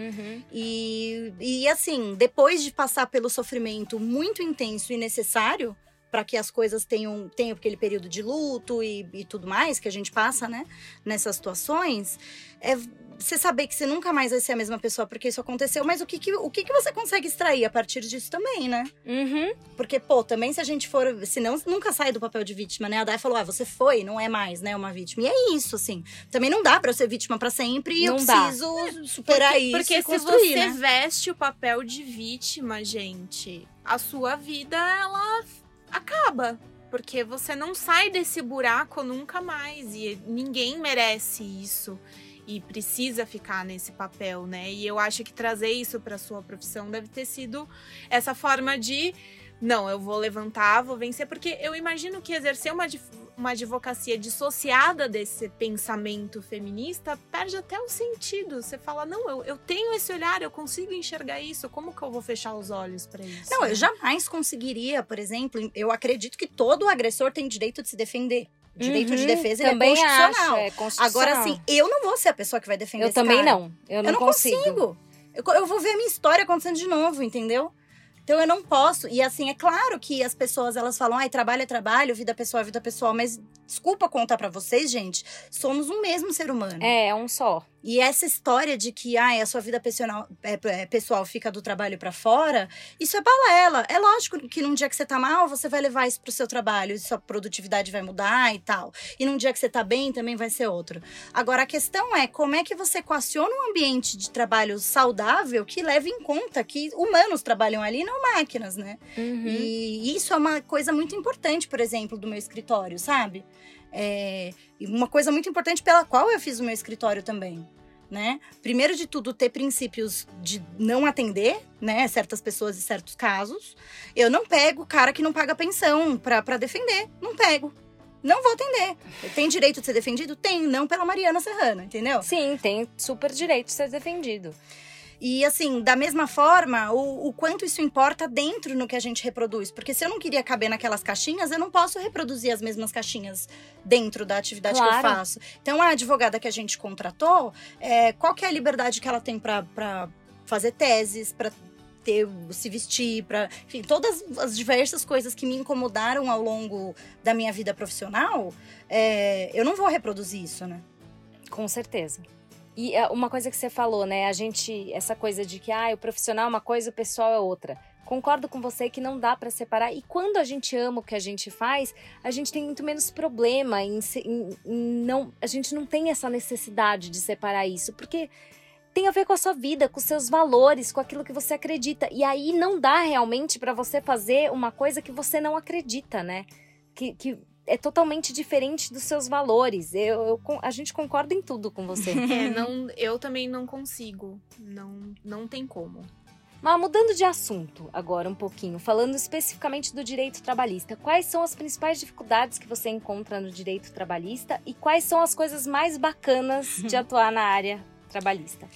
E, e assim, depois de passar pelo sofrimento muito intenso e necessário, para que as coisas tenham, tenham aquele período de luto e, e tudo mais que a gente passa, né? Nessas situações, é você saber que você nunca mais vai ser a mesma pessoa porque isso aconteceu, mas o que, que o que, que você consegue extrair a partir disso também, né? Uhum. Porque, pô, também se a gente for. Senão nunca sai do papel de vítima, né? A Dai falou, ah, você foi, não é mais, né, uma vítima. E é isso, assim. Também não dá para ser vítima para sempre e Não eu dá. preciso superar porque, isso. Porque se você né? veste o papel de vítima, gente, a sua vida, ela acaba. Porque você não sai desse buraco nunca mais. E ninguém merece isso. E precisa ficar nesse papel, né? E eu acho que trazer isso para sua profissão deve ter sido essa forma de. Não, eu vou levantar, vou vencer, porque eu imagino que exercer uma, uma advocacia dissociada desse pensamento feminista perde até o sentido. Você fala, não, eu, eu tenho esse olhar, eu consigo enxergar isso, como que eu vou fechar os olhos para isso? Não, eu jamais conseguiria, por exemplo, eu acredito que todo agressor tem direito de se defender. Direito de Uhum, defesa ele é também constitucional. Acho, é constitucional. Agora, assim, eu não vou ser a pessoa que vai defender eu esse também cara. não. Eu não, eu não consigo. consigo. Eu, eu vou ver a minha história acontecendo de novo, entendeu? Então eu não posso. E assim, é claro que as pessoas elas falam, ai, trabalho é trabalho, vida pessoal é vida pessoal, mas desculpa contar pra vocês, gente, somos um mesmo ser humano. É, é um só. E essa história de que ai, a sua vida pessoal, é, é, pessoal fica do trabalho pra fora, isso é balela. É lógico que num dia que você tá mal, você vai levar isso pro seu trabalho, e sua produtividade vai mudar e tal. E num dia que você tá bem, também vai ser outro. Agora, a questão é como é que você equaciona um ambiente de trabalho saudável que leve em conta que humanos trabalham ali, não máquinas, né? Uhum. E isso é uma coisa muito importante, por exemplo, do meu escritório, sabe? É, uma coisa muito importante pela qual eu fiz o meu escritório também. Né? Primeiro de tudo, ter princípios de não atender, né, certas pessoas e certos casos. Eu não pego o cara que não paga pensão pra defender. Não pego. Não vou atender. Tem direito de ser defendido? Tem, não pela Mariana Serrano, entendeu? Sim, tem super direito de ser defendido. E assim, da mesma forma, o, o quanto isso importa dentro no que a gente reproduz. Porque se eu não queria caber naquelas caixinhas, eu não posso reproduzir as mesmas caixinhas dentro da atividade que eu Claro. faço. Então, a advogada que a gente contratou, é, qual que é a liberdade que ela tem para fazer teses, para ter se vestir, para enfim, todas as diversas coisas que me incomodaram ao longo da minha vida profissional, é, eu não vou reproduzir isso, né? Com certeza. E é, uma coisa que você falou, né? A gente, essa coisa de que ah, o profissional é uma coisa, o pessoal é outra. Concordo com você que não dá pra separar. E quando a gente ama o que a gente faz, a gente tem muito menos problema em, em- em não. A gente não tem essa necessidade de separar isso, porque tem a ver com a sua vida, com seus valores, com aquilo que você acredita. E aí não dá realmente pra você fazer uma coisa que você não acredita, né? Que, que é totalmente diferente dos seus valores. Eu, eu a gente concorda em tudo com você. É, não, eu também não consigo. Não, não tem como. Mas mudando de assunto agora um pouquinho, falando especificamente do direito trabalhista, quais são as principais dificuldades que você encontra no direito trabalhista e quais são as coisas mais bacanas de atuar na área trabalhista?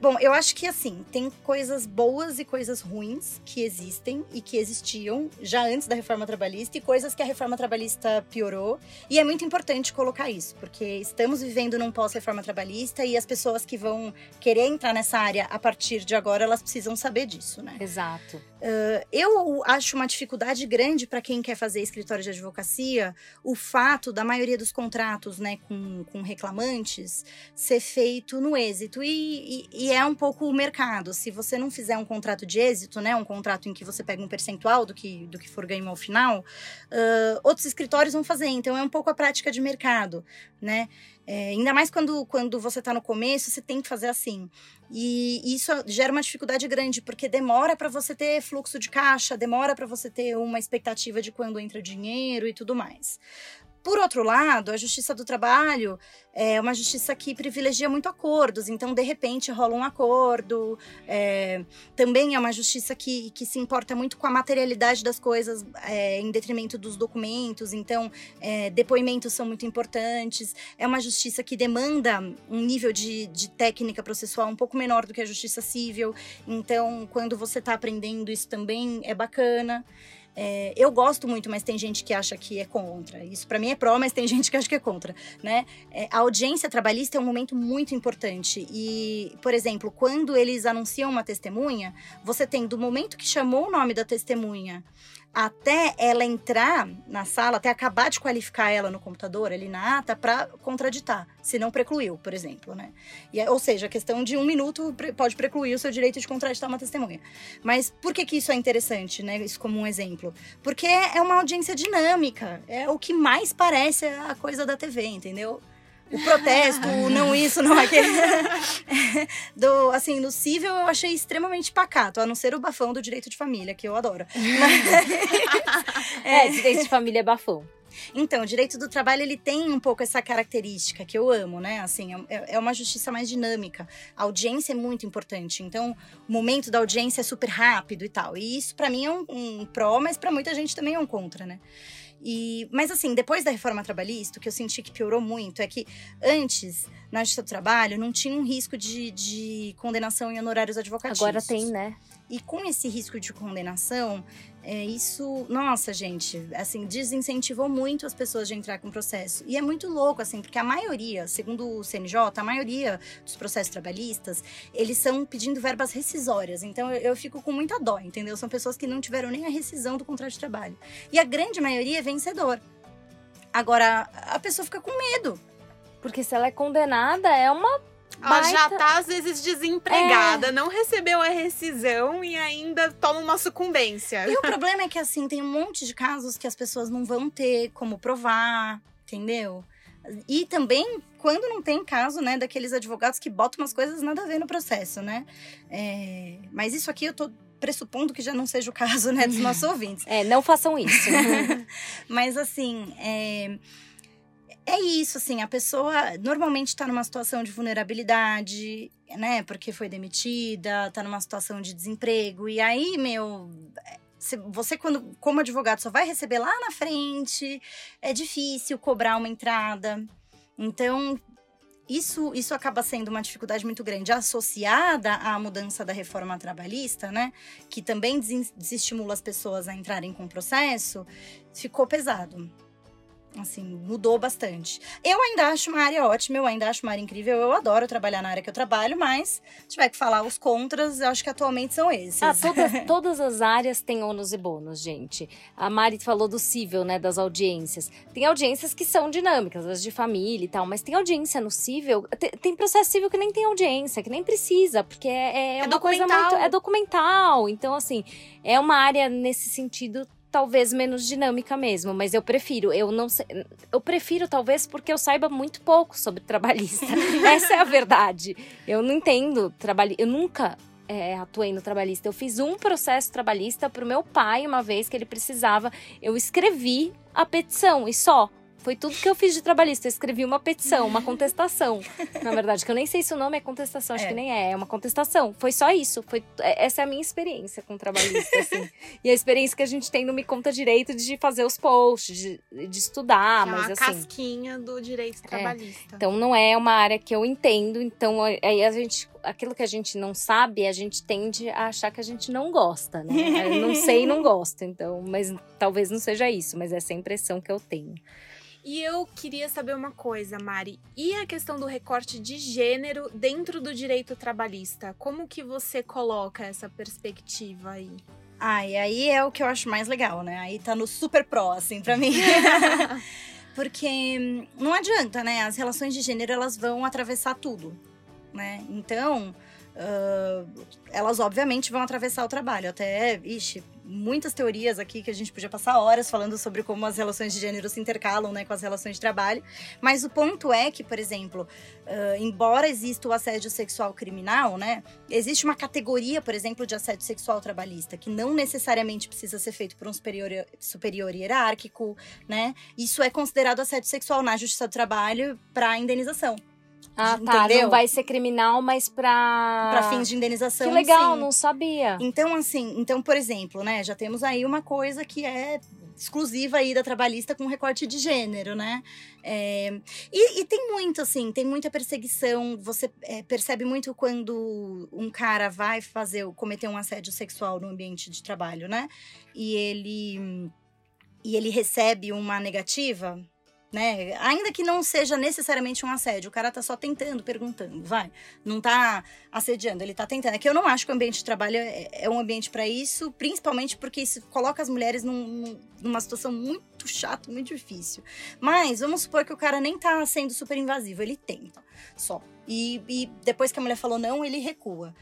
Bom, eu acho que assim, tem coisas boas e coisas ruins que existem e que existiam já antes da reforma trabalhista e coisas que a reforma trabalhista piorou. E é muito importante colocar isso, porque estamos vivendo num pós-reforma trabalhista e as pessoas que vão querer entrar nessa área a partir de agora, elas precisam saber disso, né? Exato. Eu acho uma dificuldade grande para quem quer fazer escritório de advocacia o fato da maioria dos contratos né, com, com reclamantes ser feito no êxito. E, e- e é um pouco o mercado. Se você não fizer um contrato de êxito, né, um contrato em que você pega um percentual do que, do que for ganho ao final, ah, outros escritórios vão fazer. Então é um pouco a prática de mercado. Né? É, ainda mais quando, quando você está no começo, você tem que fazer assim. E isso gera uma dificuldade grande, porque demora para você ter fluxo de caixa, demora para você ter uma expectativa de quando entra dinheiro e tudo mais. Por outro lado, a Justiça do Trabalho é uma justiça que privilegia muito acordos, então, de repente, rola um acordo. é, também é uma justiça que, que se importa muito com a materialidade das coisas é, em detrimento dos documentos, então, é, depoimentos são muito importantes. É uma justiça que demanda um nível de, de técnica processual um pouco menor do que a justiça civil, então, quando você está aprendendo isso também é bacana. É, eu gosto muito, mas tem gente que acha que é contra. Isso para mim é pró, mas tem gente que acha que é contra, né? É, a audiência trabalhista é um momento muito importante e, por exemplo, quando eles anunciam uma testemunha, você tem do momento que chamou o nome da testemunha até ela entrar na sala, até acabar de qualificar ela no computador, ali na ata, para contraditar, se não precluiu, por exemplo, né? E, é, ou seja, a questão de um minuto pode precluir o seu direito de contraditar uma testemunha. Mas por que, que isso é interessante, né? Isso como um exemplo? Porque é uma audiência dinâmica, é o que mais parece a coisa da TV, entendeu? O protesto, o não isso, não aquele. do, assim, no cível eu achei extremamente pacato, a não ser o bafão do direito de família, que eu adoro. é, direito de família é bafão. Então, o direito do trabalho ele tem um pouco essa característica que eu amo, né? Assim, é, é uma justiça mais dinâmica. A audiência é muito importante. Então, o momento da audiência é super rápido e tal. E isso para mim é um, um pró, mas para muita gente também é um contra, né? E, mas assim, depois da reforma trabalhista, o que eu senti que piorou muito é que antes, na justiça do trabalho, não tinha um risco de, de condenação em honorários advocatícios. Agora tem, né? E com esse risco de condenação, é, isso, nossa, gente, assim, desincentivou muito as pessoas de entrar com processo. E é muito louco, assim, porque a maioria, segundo o CNJ, a maioria dos processos trabalhistas, eles são pedindo verbas rescisórias. Então eu, eu fico com muita dó, entendeu? São pessoas que não tiveram nem a rescisão do contrato de trabalho. E a grande maioria é vencedor. Agora, a pessoa fica com medo. Porque se ela é condenada, é uma ela já tá, às vezes, desempregada, é. não recebeu a rescisão e ainda toma uma sucumbência. E o problema é que, assim, tem um monte de casos que as pessoas não vão ter como provar, entendeu? E também quando não tem caso, né, daqueles advogados que botam umas coisas nada a ver no processo, né? É... Mas isso aqui eu tô pressupondo que já não seja o caso, né, dos nossos ouvintes. É, não façam isso. Mas assim, é é isso, assim, a pessoa normalmente está numa situação de vulnerabilidade, né? Porque foi demitida, está numa situação de desemprego. E aí, meu, você quando como advogado só vai receber lá na frente, é difícil cobrar uma entrada. Então, isso, isso acaba sendo uma dificuldade muito grande, associada à mudança da reforma trabalhista, né? Que também desestimula as pessoas a entrarem com o processo, ficou pesado. Assim, mudou bastante. Eu ainda acho uma área ótima, eu ainda acho uma área incrível. Eu adoro trabalhar na área que eu trabalho, mas se tiver que falar os contras, eu acho que atualmente são esses. Ah, todas, todas as áreas têm ônus e bônus, gente. A Mari falou do cível, né, das audiências. Tem audiências que são dinâmicas, as de família e tal, mas tem audiência no cível. Tem, tem processo cível que nem tem audiência, que nem precisa, porque é, é, é uma coisa muito. É documental. Então, assim, é uma área nesse sentido talvez menos dinâmica mesmo, mas eu prefiro. Eu não sei, eu prefiro talvez porque eu saiba muito pouco sobre trabalhista. Essa é a verdade. Eu não entendo trabalho, eu nunca é, atuei no trabalhista. Eu fiz um processo trabalhista para o meu pai uma vez que ele precisava. Eu escrevi a petição e só. Foi tudo que eu fiz de trabalhista. Eu escrevi uma petição, uma contestação. Na verdade, que eu nem sei se o nome é contestação, acho é. que nem é. É uma contestação. Foi só isso. Foi, é, essa é a minha experiência com trabalhista, assim. e a experiência que a gente tem no Me Conta Direito de fazer os posts, de, de estudar, que mas é uma assim. casquinha do direito é. trabalhista. É. Então não é uma área que eu entendo. Então aí a gente. Aquilo que a gente não sabe, a gente tende a achar que a gente não gosta, né? Eu não sei e não gosto. Então, mas talvez não seja isso, mas essa é a impressão que eu tenho. E eu queria saber uma coisa, Mari. E a questão do recorte de gênero dentro do direito trabalhista? Como que você coloca essa perspectiva aí? Ah, e aí é o que eu acho mais legal, né? Aí tá no super pró, assim, pra mim. Porque hum, não adianta, né? As relações de gênero, elas vão atravessar tudo, né? Então, uh, elas obviamente vão atravessar o trabalho. Até, ixi, muitas teorias aqui que a gente podia passar horas falando sobre como as relações de gênero se intercalam né, com as relações de trabalho. Mas o ponto é que, por exemplo, uh, embora exista o assédio sexual criminal, né, existe uma categoria, por exemplo, de assédio sexual trabalhista, que não necessariamente precisa ser feito por um superior, superior hierárquico, né? Isso é considerado assédio sexual na Justiça do Trabalho para indenização. Ah, tá. Entendeu? Não vai ser criminal, mas pra. Pra fins de indenização. Que legal, sim. não sabia. Então, assim, então, por exemplo, né, já temos aí uma coisa que é exclusiva aí da trabalhista com recorte de gênero, né? É, e, e, tem muito, assim, tem muita perseguição. Você é, percebe muito quando um cara vai fazer, cometer um assédio sexual no ambiente de trabalho, né? E ele, e ele recebe uma negativa né? Ainda que não seja necessariamente um assédio, o cara tá só tentando, perguntando, vai. Não tá assediando, ele tá tentando. É que eu não acho que o ambiente de trabalho é, é um ambiente para isso, principalmente porque isso coloca as mulheres num, numa situação muito chata, muito difícil. Mas vamos supor que o cara nem tá sendo super invasivo, ele tenta só. E, e depois que a mulher falou não, ele recua.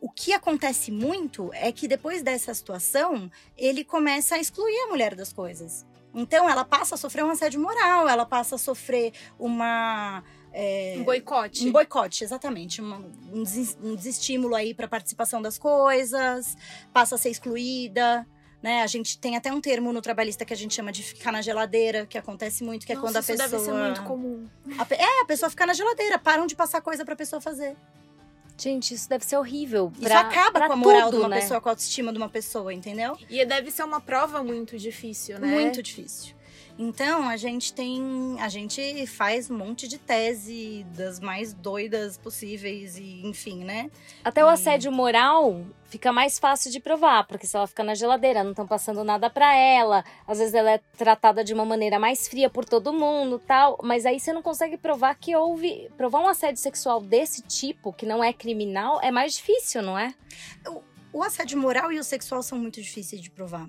O que acontece muito é que depois dessa situação, ele começa a excluir a mulher das coisas. Então ela passa a sofrer um assédio moral, ela passa a sofrer uma. É, um boicote. Um boicote, exatamente. Uma, um, des, um desestímulo aí para participação das coisas, passa a ser excluída. Né? A gente tem até um termo no trabalhista que a gente chama de ficar na geladeira, que acontece muito, que Nossa, é quando a isso pessoa. deve ser muito comum. A, é, a pessoa fica na geladeira, param de passar coisa pra pessoa fazer. Gente, isso deve ser horrível. Isso acaba com a moral tudo, de uma né? pessoa, com a autoestima de uma pessoa, entendeu? E deve ser uma prova muito difícil, né? Muito difícil. Então, a gente tem. A gente faz um monte de tese das mais doidas possíveis, e enfim, né? Até o E- assédio moral fica mais fácil de provar, porque se ela fica na geladeira, não estão passando nada pra ela, às vezes ela é tratada de uma maneira mais fria por todo mundo, tal, mas aí você não consegue provar que houve, provar um assédio sexual desse tipo, que não é criminal, é mais difícil, não é? O assédio moral e o sexual são muito difíceis de provar.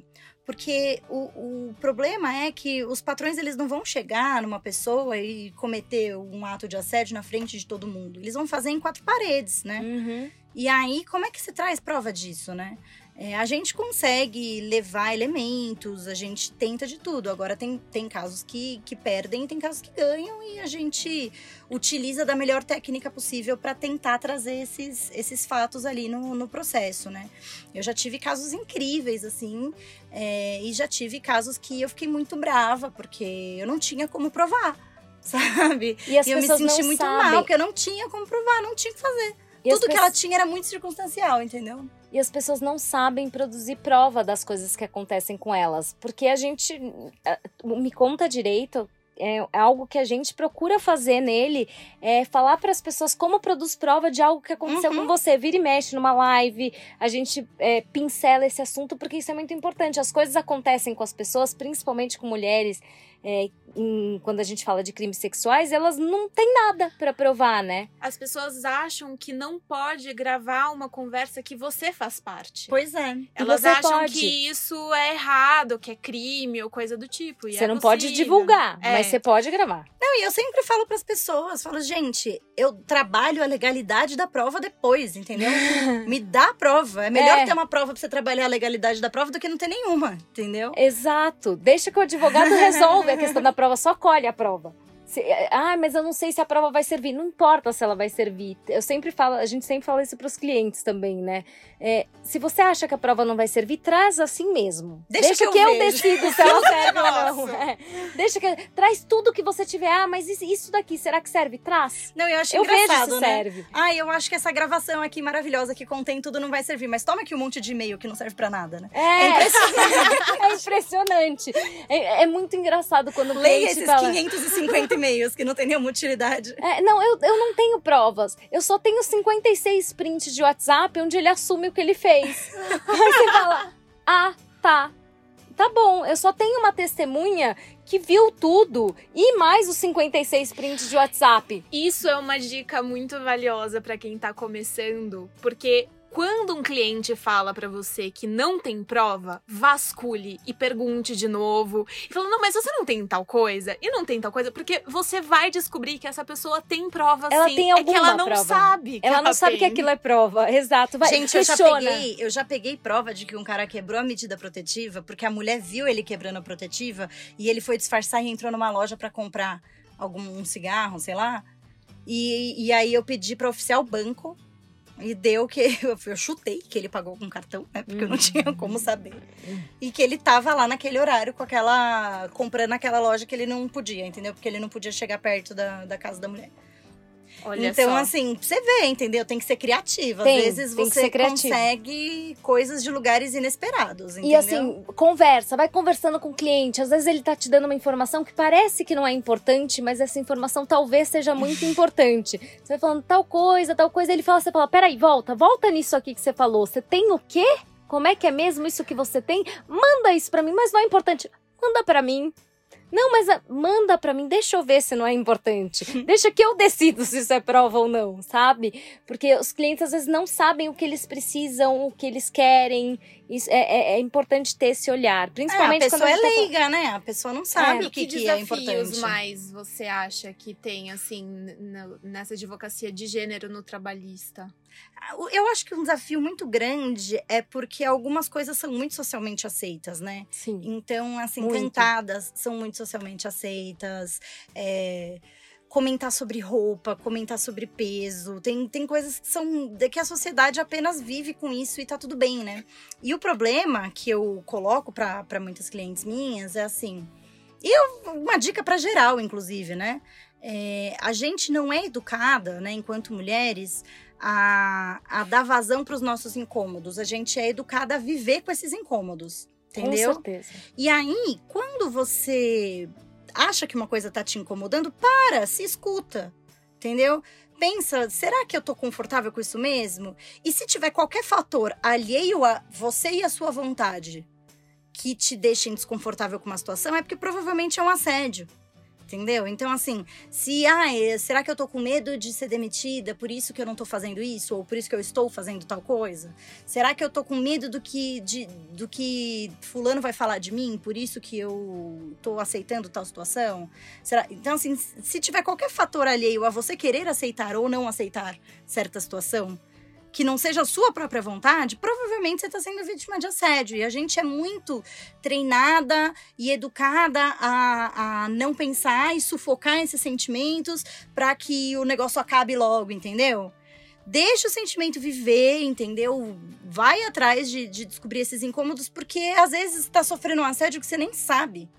Porque o, o problema é que os patrões eles não vão chegar numa pessoa e cometer um ato de assédio na frente de todo mundo. Eles vão fazer em quatro paredes, né? Uhum. E aí, como é que se traz prova disso, né? É, a gente consegue levar elementos, a gente tenta de tudo. Agora, tem, tem casos que, que perdem, tem casos que ganham, e a gente utiliza da melhor técnica possível para tentar trazer esses, esses fatos ali no, no processo, né? Eu já tive casos incríveis, assim, é, e já tive casos que eu fiquei muito brava, porque eu não tinha como provar, sabe? E as e eu me senti muito sabem. mal, porque eu não tinha como provar, não tinha o que fazer. E Tudo que pessoas- ela tinha era muito circunstancial, entendeu? E as pessoas não sabem produzir prova das coisas que acontecem com elas. Porque a gente. eh, Me conta direito. É é algo que a gente procura fazer nele, é falar para as pessoas como produz prova de algo que aconteceu Uhum. com você. Vira e mexe numa live, a gente é, pincela esse assunto, porque isso é muito importante. As coisas acontecem com as pessoas, principalmente com mulheres, é, em- quando a gente fala de crimes sexuais, elas não têm nada para provar, né? As pessoas acham que não pode gravar uma conversa que você faz parte. Pois é. Elas você acham pode. que isso é errado, que é crime ou coisa do tipo. e Você é não pode possível. divulgar, É. mas você pode gravar. Não, e eu sempre falo pras pessoas, falo, gente, eu trabalho a legalidade da prova depois, entendeu? Me dá a prova. É melhor É. ter uma prova pra você trabalhar a legalidade da prova do que não ter nenhuma, entendeu? Exato. Deixa que o advogado resolve a questão da prova, só colhe a prova. Se, ah, mas eu não sei se a prova vai servir. Não importa se ela vai servir. Eu sempre falo, a gente sempre fala isso pros clientes também, né? É, se você acha que a prova não vai servir, traz assim mesmo. Deixa que eu eu, vejo. decido se ela serve ou não. É. Deixa que traz tudo que você tiver. Ah, mas isso- daqui, será que serve? Traz. Não, eu acho eu vejo engraçado, se né? serve. Ai, eu acho que essa gravação aqui maravilhosa que contém tudo não vai servir, mas toma aqui um monte de e-mail que não serve pra nada, né? É, impressionante. é impressionante. É, é muito engraçado quando Leia esses fala... 550 e-mails que não tem nenhuma utilidade. É, não, eu, eu não tenho provas. Eu só tenho 56 prints de WhatsApp onde ele assume o que ele fez. Aí você fala: Ah, tá. Tá bom, eu só tenho uma testemunha que viu tudo e mais os 56 prints de WhatsApp. Isso é uma dica muito valiosa pra quem tá começando, porque quando um cliente fala pra você que não tem prova, vasculhe e pergunte de novo. E fala, não, mas você não tem tal coisa? E não tem tal coisa, porque você vai descobrir que essa pessoa tem prova Ela sim. tem é que ela alguma não prova. sabe. que Ela não sabe que aquilo é prova. Exato. Vai, Gente, eu já, peguei, eu já peguei prova de que um cara quebrou a medida protetiva porque a mulher viu ele quebrando a protetiva e ele foi disfarçar e entrou numa loja pra comprar algum um cigarro, sei lá. E, e aí eu pedi pra oficiar o banco e deu que eu, chutei que ele pagou com cartão, né? Porque eu não Uhum. tinha como saber. E que ele tava lá naquele horário com aquela. comprando naquela loja que ele não podia, entendeu? Porque ele não podia chegar perto da, da casa da mulher. Olha então, só. assim, você ver, entendeu? Tem que ser criativo. Às Tem, vezes tem que você consegue coisas de lugares inesperados, entendeu? E assim, conversa, vai conversando com o cliente. Às vezes ele tá te dando uma informação que parece que não é importante, mas essa informação talvez seja muito importante. Você vai falando tal coisa, tal coisa, ele fala, você fala, peraí, volta, volta nisso aqui que você falou. Você tem o quê? Como é que é mesmo isso que você tem? Manda isso pra mim, mas não é importante. Manda pra mim. Não, mas a, manda para mim, deixa eu ver se não é importante. deixa que eu decido se isso é prova ou não, sabe? Porque os clientes às vezes não sabem o que eles precisam, o que eles querem. Isso é, é, é importante ter esse olhar, principalmente é, a pessoa quando a é tá leiga, né? A pessoa não sabe o que, que, que é desafios importante. mais você acha que tem assim nessa advocacia de gênero no trabalhista? Eu acho que um desafio muito grande é porque algumas coisas são muito socialmente aceitas, né? Sim. Então, assim, Muito. cantadas são muito socialmente aceitas. é, comentar sobre roupa, comentar sobre peso. Tem, tem coisas que são. de que a sociedade apenas vive com isso e tá tudo bem, né? E o problema que eu coloco para muitas clientes minhas é assim. E eu- uma dica para geral, inclusive, né? É, a gente não é educada, né, enquanto mulheres, a, a dar vazão para os nossos incômodos. A gente é educada a viver com esses incômodos. Entendeu? Com certeza. E aí, quando você acha que uma coisa tá te incomodando, para, se escuta. Entendeu? Pensa, será que eu tô confortável com isso mesmo? E se tiver qualquer fator alheio a você e a sua vontade que te deixem desconfortável com uma situação, é porque provavelmente é um assédio. Entendeu? Então, assim, se, ah, é, será que eu tô com medo de ser demitida, por isso que eu não tô fazendo isso, ou por isso que eu estou fazendo tal coisa? Será que eu tô com medo do que, de, do que fulano vai falar de mim, por isso que eu tô aceitando tal situação? Será? Então, assim, se tiver qualquer fator alheio a você querer aceitar ou não aceitar certa situação, que não seja a sua própria vontade, provavelmente você está sendo vítima de assédio. E a gente é muito treinada e educada a, a não pensar e sufocar esses sentimentos para que o negócio acabe logo, entendeu? Deixa o sentimento viver, entendeu? Vai atrás de, de descobrir esses incômodos, porque às vezes está sofrendo um assédio que você nem sabe,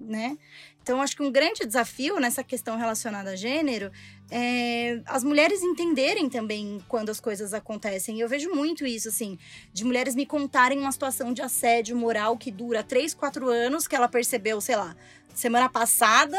né? Então, acho que um grande desafio nessa questão relacionada a gênero é as mulheres entenderem também quando as coisas acontecem. Eu vejo muito isso, assim, de mulheres me contarem uma situação de assédio moral que dura três, quatro anos, que ela percebeu, sei lá, semana passada.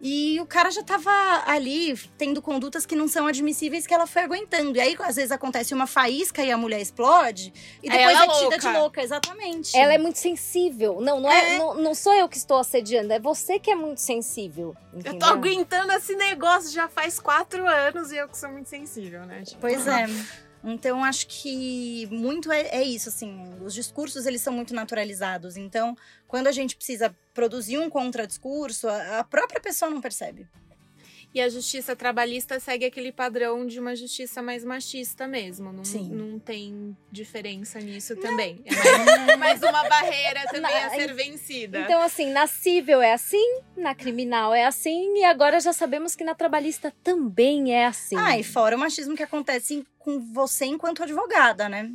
E o cara já tava ali tendo condutas que não são admissíveis que ela foi aguentando. E aí, às vezes, acontece uma faísca e a mulher explode. E depois ela é tida louca. de louca, exatamente. Ela é muito sensível. Não, não, é, É. não, não sou eu que estou assediando, é você que é muito sensível. Eu entendeu? tô aguentando esse negócio já faz quatro anos e eu que sou muito sensível, né? Tipo, Pois é. Então, acho que muito é, é isso, assim. Os discursos, eles são muito naturalizados. Então, quando a gente precisa produzir um contradiscurso, a, a própria pessoa não percebe. E a justiça trabalhista segue aquele padrão de uma justiça mais machista mesmo. Não, Sim. não tem diferença nisso também. É mais, mais uma barreira também a ser vencida. Então, assim, na civil é assim, na criminal é assim, e agora já sabemos que na trabalhista também é assim. Ah, e fora o machismo que acontece com você enquanto advogada, né?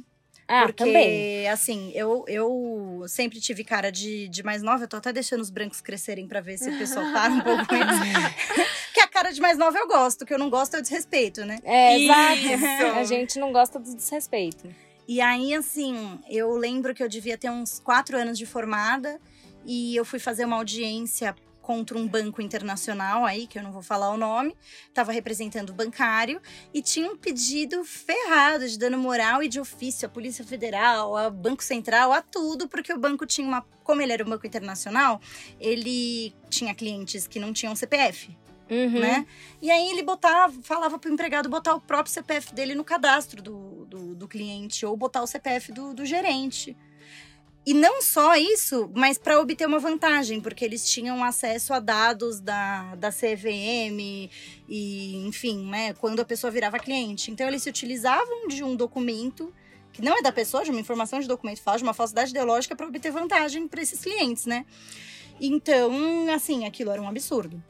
Ah, Porque, também. assim, eu, eu sempre tive cara de, de mais nova. Eu tô até deixando os brancos crescerem pra ver se o pessoal para um pouco a cara de mais nova eu gosto. O que eu não gosto é o desrespeito, né? É, exato. A gente não gosta do desrespeito. E aí, assim, eu lembro que eu devia ter uns quatro anos de formada e eu fui fazer uma audiência contra um banco internacional aí, que eu não vou falar o nome, tava representando o bancário e tinha um pedido ferrado de dano moral e de ofício à Polícia Federal, ao Banco Central, a tudo, porque o banco tinha uma. Como ele era um banco internacional, ele tinha clientes que não tinham CPF Uhum. né? E aí ele botava, falava pro empregado botar o próprio CPF dele no cadastro do, do, do cliente, ou botar o CPF do, do gerente. E não só isso, mas para obter uma vantagem, porque eles tinham acesso a dados da, da CVM e, enfim, né, quando a pessoa virava cliente. Então eles se utilizavam de um documento que não é da pessoa, de uma informação de documento falso, de uma falsidade ideológica para obter vantagem para esses clientes, né? Então, assim, aquilo era um absurdo.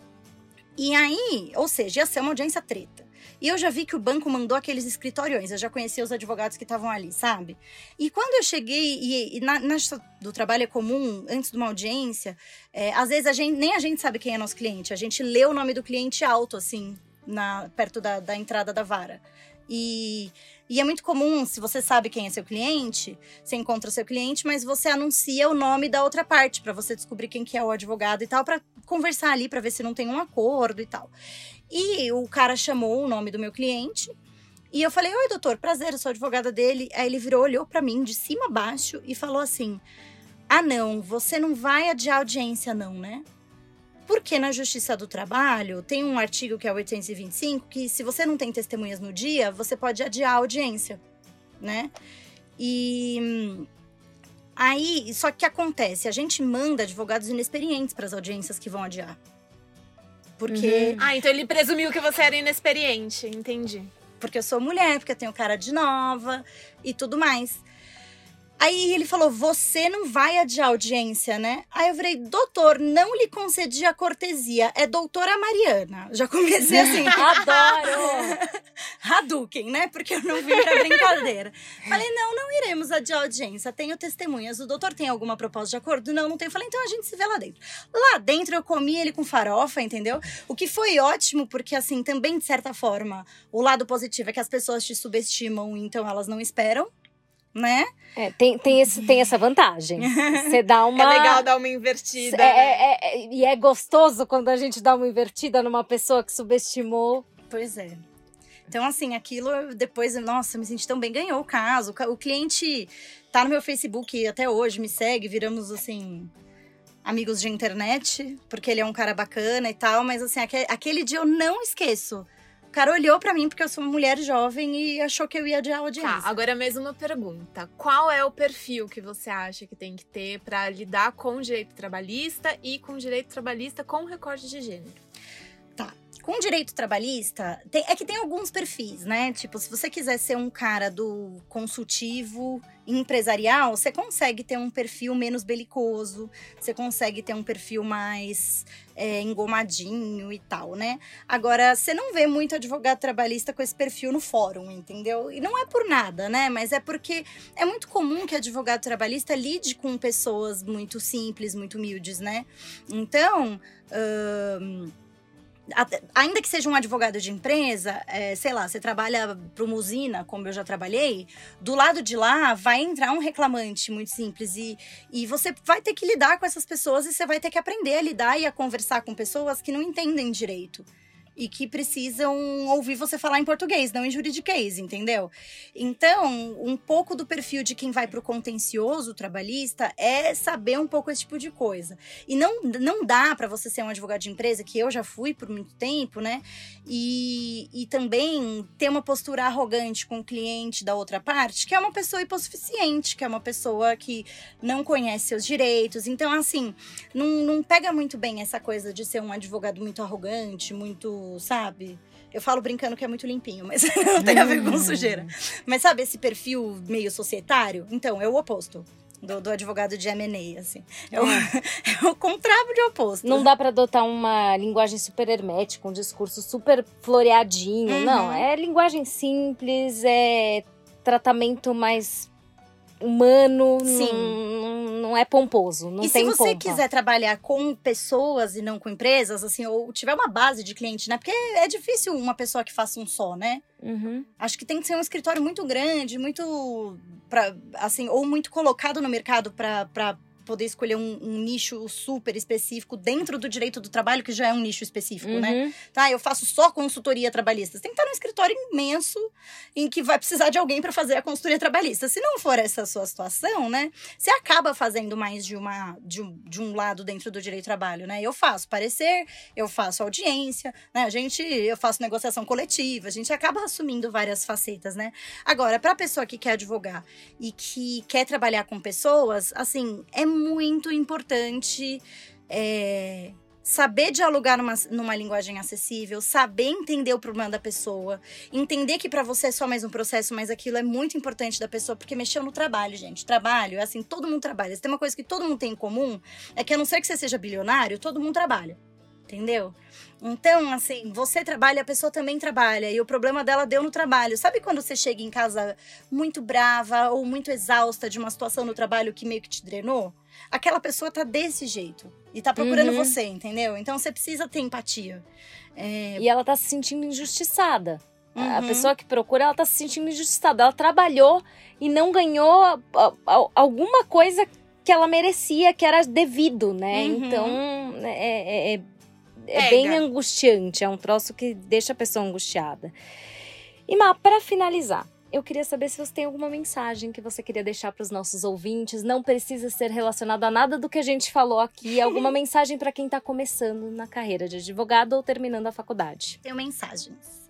E aí, ou seja, ia ser uma audiência treta. E eu já vi que o banco mandou aqueles escritoriões, eu já conhecia os advogados que estavam ali, sabe? E quando eu cheguei, e, e na, na do trabalho é comum, antes de uma audiência, é, às vezes a gente, nem a gente sabe quem é nosso cliente, a gente lê o nome do cliente alto, assim, na, perto da, da entrada da vara. E, e é muito comum, se você sabe quem é seu cliente, você encontra seu cliente, mas você anuncia o nome da outra parte para você descobrir quem que é o advogado e tal, para conversar ali para ver se não tem um acordo e tal. E o cara chamou o nome do meu cliente e eu falei: "Oi, doutor, prazer, eu sou advogada dele". Aí ele virou, olhou para mim de cima a baixo e falou assim: "Ah, não, você não vai adiar audiência não, né?" Porque na Justiça do Trabalho tem um artigo que é o 825 que se você não tem testemunhas no dia, você pode adiar a audiência, né? E aí, só que acontece, a gente manda advogados inexperientes para as audiências que vão adiar. Porque uhum. Ah, então ele presumiu que você era inexperiente, entendi. Porque eu sou mulher, porque eu tenho cara de nova e tudo mais. Aí ele falou: Você não vai adiar audiência, né? Aí eu falei: Doutor, não lhe concedi a cortesia. É doutora Mariana. Já comecei assim. Adoro! Hadouken, né? Porque eu não vim pra brincadeira. Falei: Não, não iremos adiar audiência. Tenho testemunhas. O doutor tem alguma proposta de acordo? Não, não tem. Falei: Então a gente se vê lá dentro. Lá dentro eu comi ele com farofa, entendeu? O que foi ótimo, porque assim, também de certa forma, o lado positivo é que as pessoas te subestimam, então elas não esperam né? É, tem, tem, esse, tem essa vantagem. Você dá uma. É legal dar uma invertida. É, é, é, e é gostoso quando a gente dá uma invertida numa pessoa que subestimou. Pois é. Então, assim, aquilo depois, nossa, me senti tão bem, ganhou o caso. O cliente tá no meu Facebook até hoje, me segue, viramos assim. Amigos de internet, porque ele é um cara bacana e tal, mas assim, aquele dia eu não esqueço o cara olhou para mim porque eu sou uma mulher jovem e achou que eu ia de audiência. Tá, agora mesmo uma pergunta. Qual é o perfil que você acha que tem que ter para lidar com o direito trabalhista e com o direito trabalhista com recorte de gênero? Tá. Com direito trabalhista, tem, é que tem alguns perfis, né? Tipo, se você quiser ser um cara do consultivo empresarial, você consegue ter um perfil menos belicoso, você consegue ter um perfil mais é, engomadinho e tal, né? Agora, você não vê muito advogado trabalhista com esse perfil no fórum, entendeu? E não é por nada, né? Mas é porque é muito comum que advogado trabalhista lide com pessoas muito simples, muito humildes, né? Então. Uh ainda que seja um advogado de empresa, é, sei lá, você trabalha para uma usina, como eu já trabalhei, do lado de lá vai entrar um reclamante muito simples e, e você vai ter que lidar com essas pessoas e você vai ter que aprender a lidar e a conversar com pessoas que não entendem direito e que precisam ouvir você falar em português, não em juridiquês, entendeu? Então, um pouco do perfil de quem vai para o contencioso trabalhista é saber um pouco esse tipo de coisa. E não, não dá para você ser um advogado de empresa, que eu já fui por muito tempo, né? E, e também ter uma postura arrogante com o cliente da outra parte, que é uma pessoa hipossuficiente, que é uma pessoa que não conhece seus direitos. Então, assim, não, não pega muito bem essa coisa de ser um advogado muito arrogante, muito sabe? Eu falo brincando que é muito limpinho, mas não tem a ver com sujeira. Mas sabe esse perfil meio societário? Então, é o oposto. Do, do advogado de M&A, assim. É o, é o contrário de oposto. Não dá para adotar uma linguagem super hermética, um discurso super floreadinho. Uhum. Não, é linguagem simples, é tratamento mais humano, Sim. Não, não é pomposo, não e tem se você pompa. quiser trabalhar com pessoas e não com empresas, assim, ou tiver uma base de cliente, né? Porque é difícil uma pessoa que faça um só, né? Uhum. Acho que tem que ser um escritório muito grande, muito, pra, assim, ou muito colocado no mercado para poder escolher um, um, nicho super específico dentro do direito do trabalho, que já é um nicho específico, né? uhum. né? Tá, eu faço só consultoria trabalhista. Você tem que estar num escritório imenso em que vai precisar de alguém para fazer a consultoria trabalhista. Se não for essa sua situação, né? Você acaba fazendo mais de uma de um, de um lado dentro do direito do trabalho, né? Eu faço parecer, eu faço audiência, né? A gente, eu faço negociação coletiva, a gente acaba assumindo várias facetas, né? Agora, para a pessoa que quer advogar e que quer trabalhar com pessoas, assim, é muito importante é, saber dialogar numa, numa linguagem acessível, saber entender o problema da pessoa, entender que para você é só mais um processo, mas aquilo é muito importante da pessoa, porque mexeu no trabalho, gente. Trabalho, é assim, todo mundo trabalha. Se tem uma coisa que todo mundo tem em comum, é que a não ser que você seja bilionário, todo mundo trabalha. Entendeu? Então, assim, você trabalha, a pessoa também trabalha. E o problema dela deu no trabalho. Sabe quando você chega em casa muito brava ou muito exausta de uma situação no trabalho que meio que te drenou? Aquela pessoa tá desse jeito. E tá procurando uhum. você, entendeu? Então você precisa ter empatia. É... E ela tá se sentindo injustiçada. Uhum. A pessoa que procura, ela tá se sentindo injustiçada. Ela trabalhou e não ganhou alguma coisa que ela merecia, que era devido, né? Uhum. Então, é, é, é é bem angustiante, é um troço que deixa a pessoa angustiada. E Má, para finalizar, eu queria saber se você tem alguma mensagem que você queria deixar para os nossos ouvintes. Não precisa ser relacionado a nada do que a gente falou aqui. Alguma mensagem para quem está começando na carreira de advogado ou terminando a faculdade. Tenho mensagens.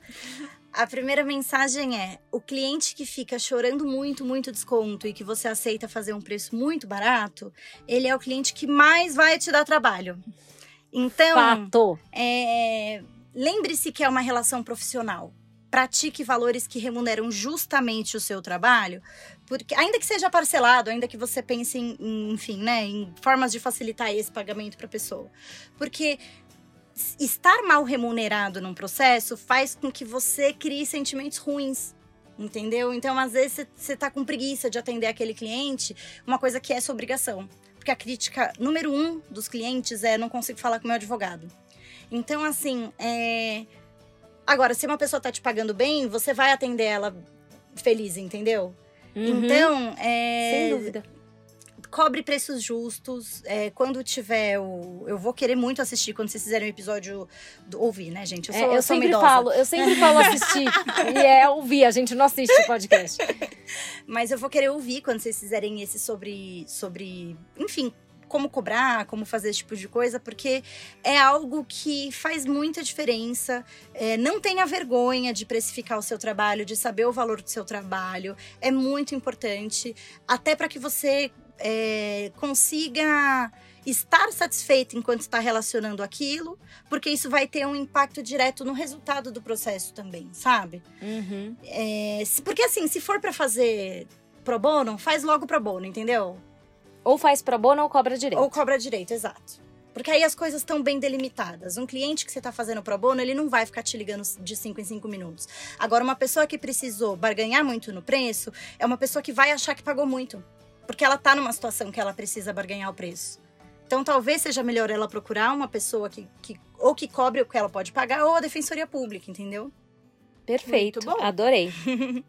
A primeira mensagem é: o cliente que fica chorando muito, muito desconto e que você aceita fazer um preço muito barato, ele é o cliente que mais vai te dar trabalho. Então, Fato. é, lembre-se que é uma relação profissional. Pratique valores que remuneram justamente o seu trabalho, porque ainda que seja parcelado, ainda que você pense em, em enfim, né, em formas de facilitar esse pagamento para a pessoa, porque estar mal remunerado num processo faz com que você crie sentimentos ruins. Entendeu? Então, às vezes, você tá com preguiça de atender aquele cliente, uma coisa que é sua obrigação. Porque a crítica número um dos clientes é não consigo falar com meu advogado. Então, assim, é... agora, se uma pessoa tá te pagando bem, você vai atender ela feliz, entendeu? Uhum. Então, é... Sem dúvida. Cobre preços justos. É, quando tiver o. Eu vou querer muito assistir quando vocês fizerem o episódio do ouvir, né, gente? Eu, É, sou, eu, eu uma sempre falo, eu sempre falo assistir. e é ouvir, a gente não assiste o podcast. Mas eu vou querer ouvir quando vocês fizerem esse sobre. sobre. Enfim. Como cobrar, como fazer esse tipo de coisa, porque é algo que faz muita diferença. É, não tenha vergonha de precificar o seu trabalho, de saber o valor do seu trabalho. É muito importante, até para que você é, consiga estar satisfeito enquanto está relacionando aquilo, porque isso vai ter um impacto direto no resultado do processo também, sabe? Uhum. É, porque assim, se for para fazer pro bono, faz logo pro bono, entendeu? Ou faz pro bono ou cobra direito. Ou cobra direito, exato. Porque aí as coisas estão bem delimitadas. Um cliente que você está fazendo pro bono, ele não vai ficar te ligando de 5 em 5 minutos. Agora, uma pessoa que precisou barganhar muito no preço, é uma pessoa que vai achar que pagou muito. Porque ela tá numa situação que ela precisa barganhar o preço. Então, talvez seja melhor ela procurar uma pessoa que, que ou que cobre o que ela pode pagar, ou a defensoria pública, entendeu? Perfeito. Muito bom. Adorei.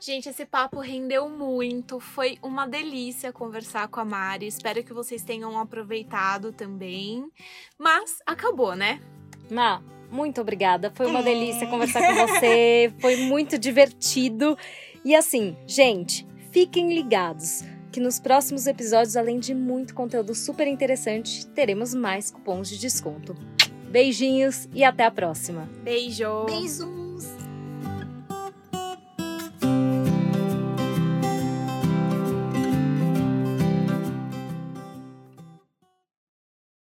Gente, esse papo rendeu muito. Foi uma delícia conversar com a Mari. Espero que vocês tenham aproveitado também. Mas acabou, né? Má, muito obrigada. Foi uma Hum. delícia conversar com você. Foi muito divertido. E assim, gente, fiquem ligados que nos próximos episódios, além de muito conteúdo super interessante, teremos mais cupons de desconto. Beijinhos e até a próxima. Beijo! Beijo!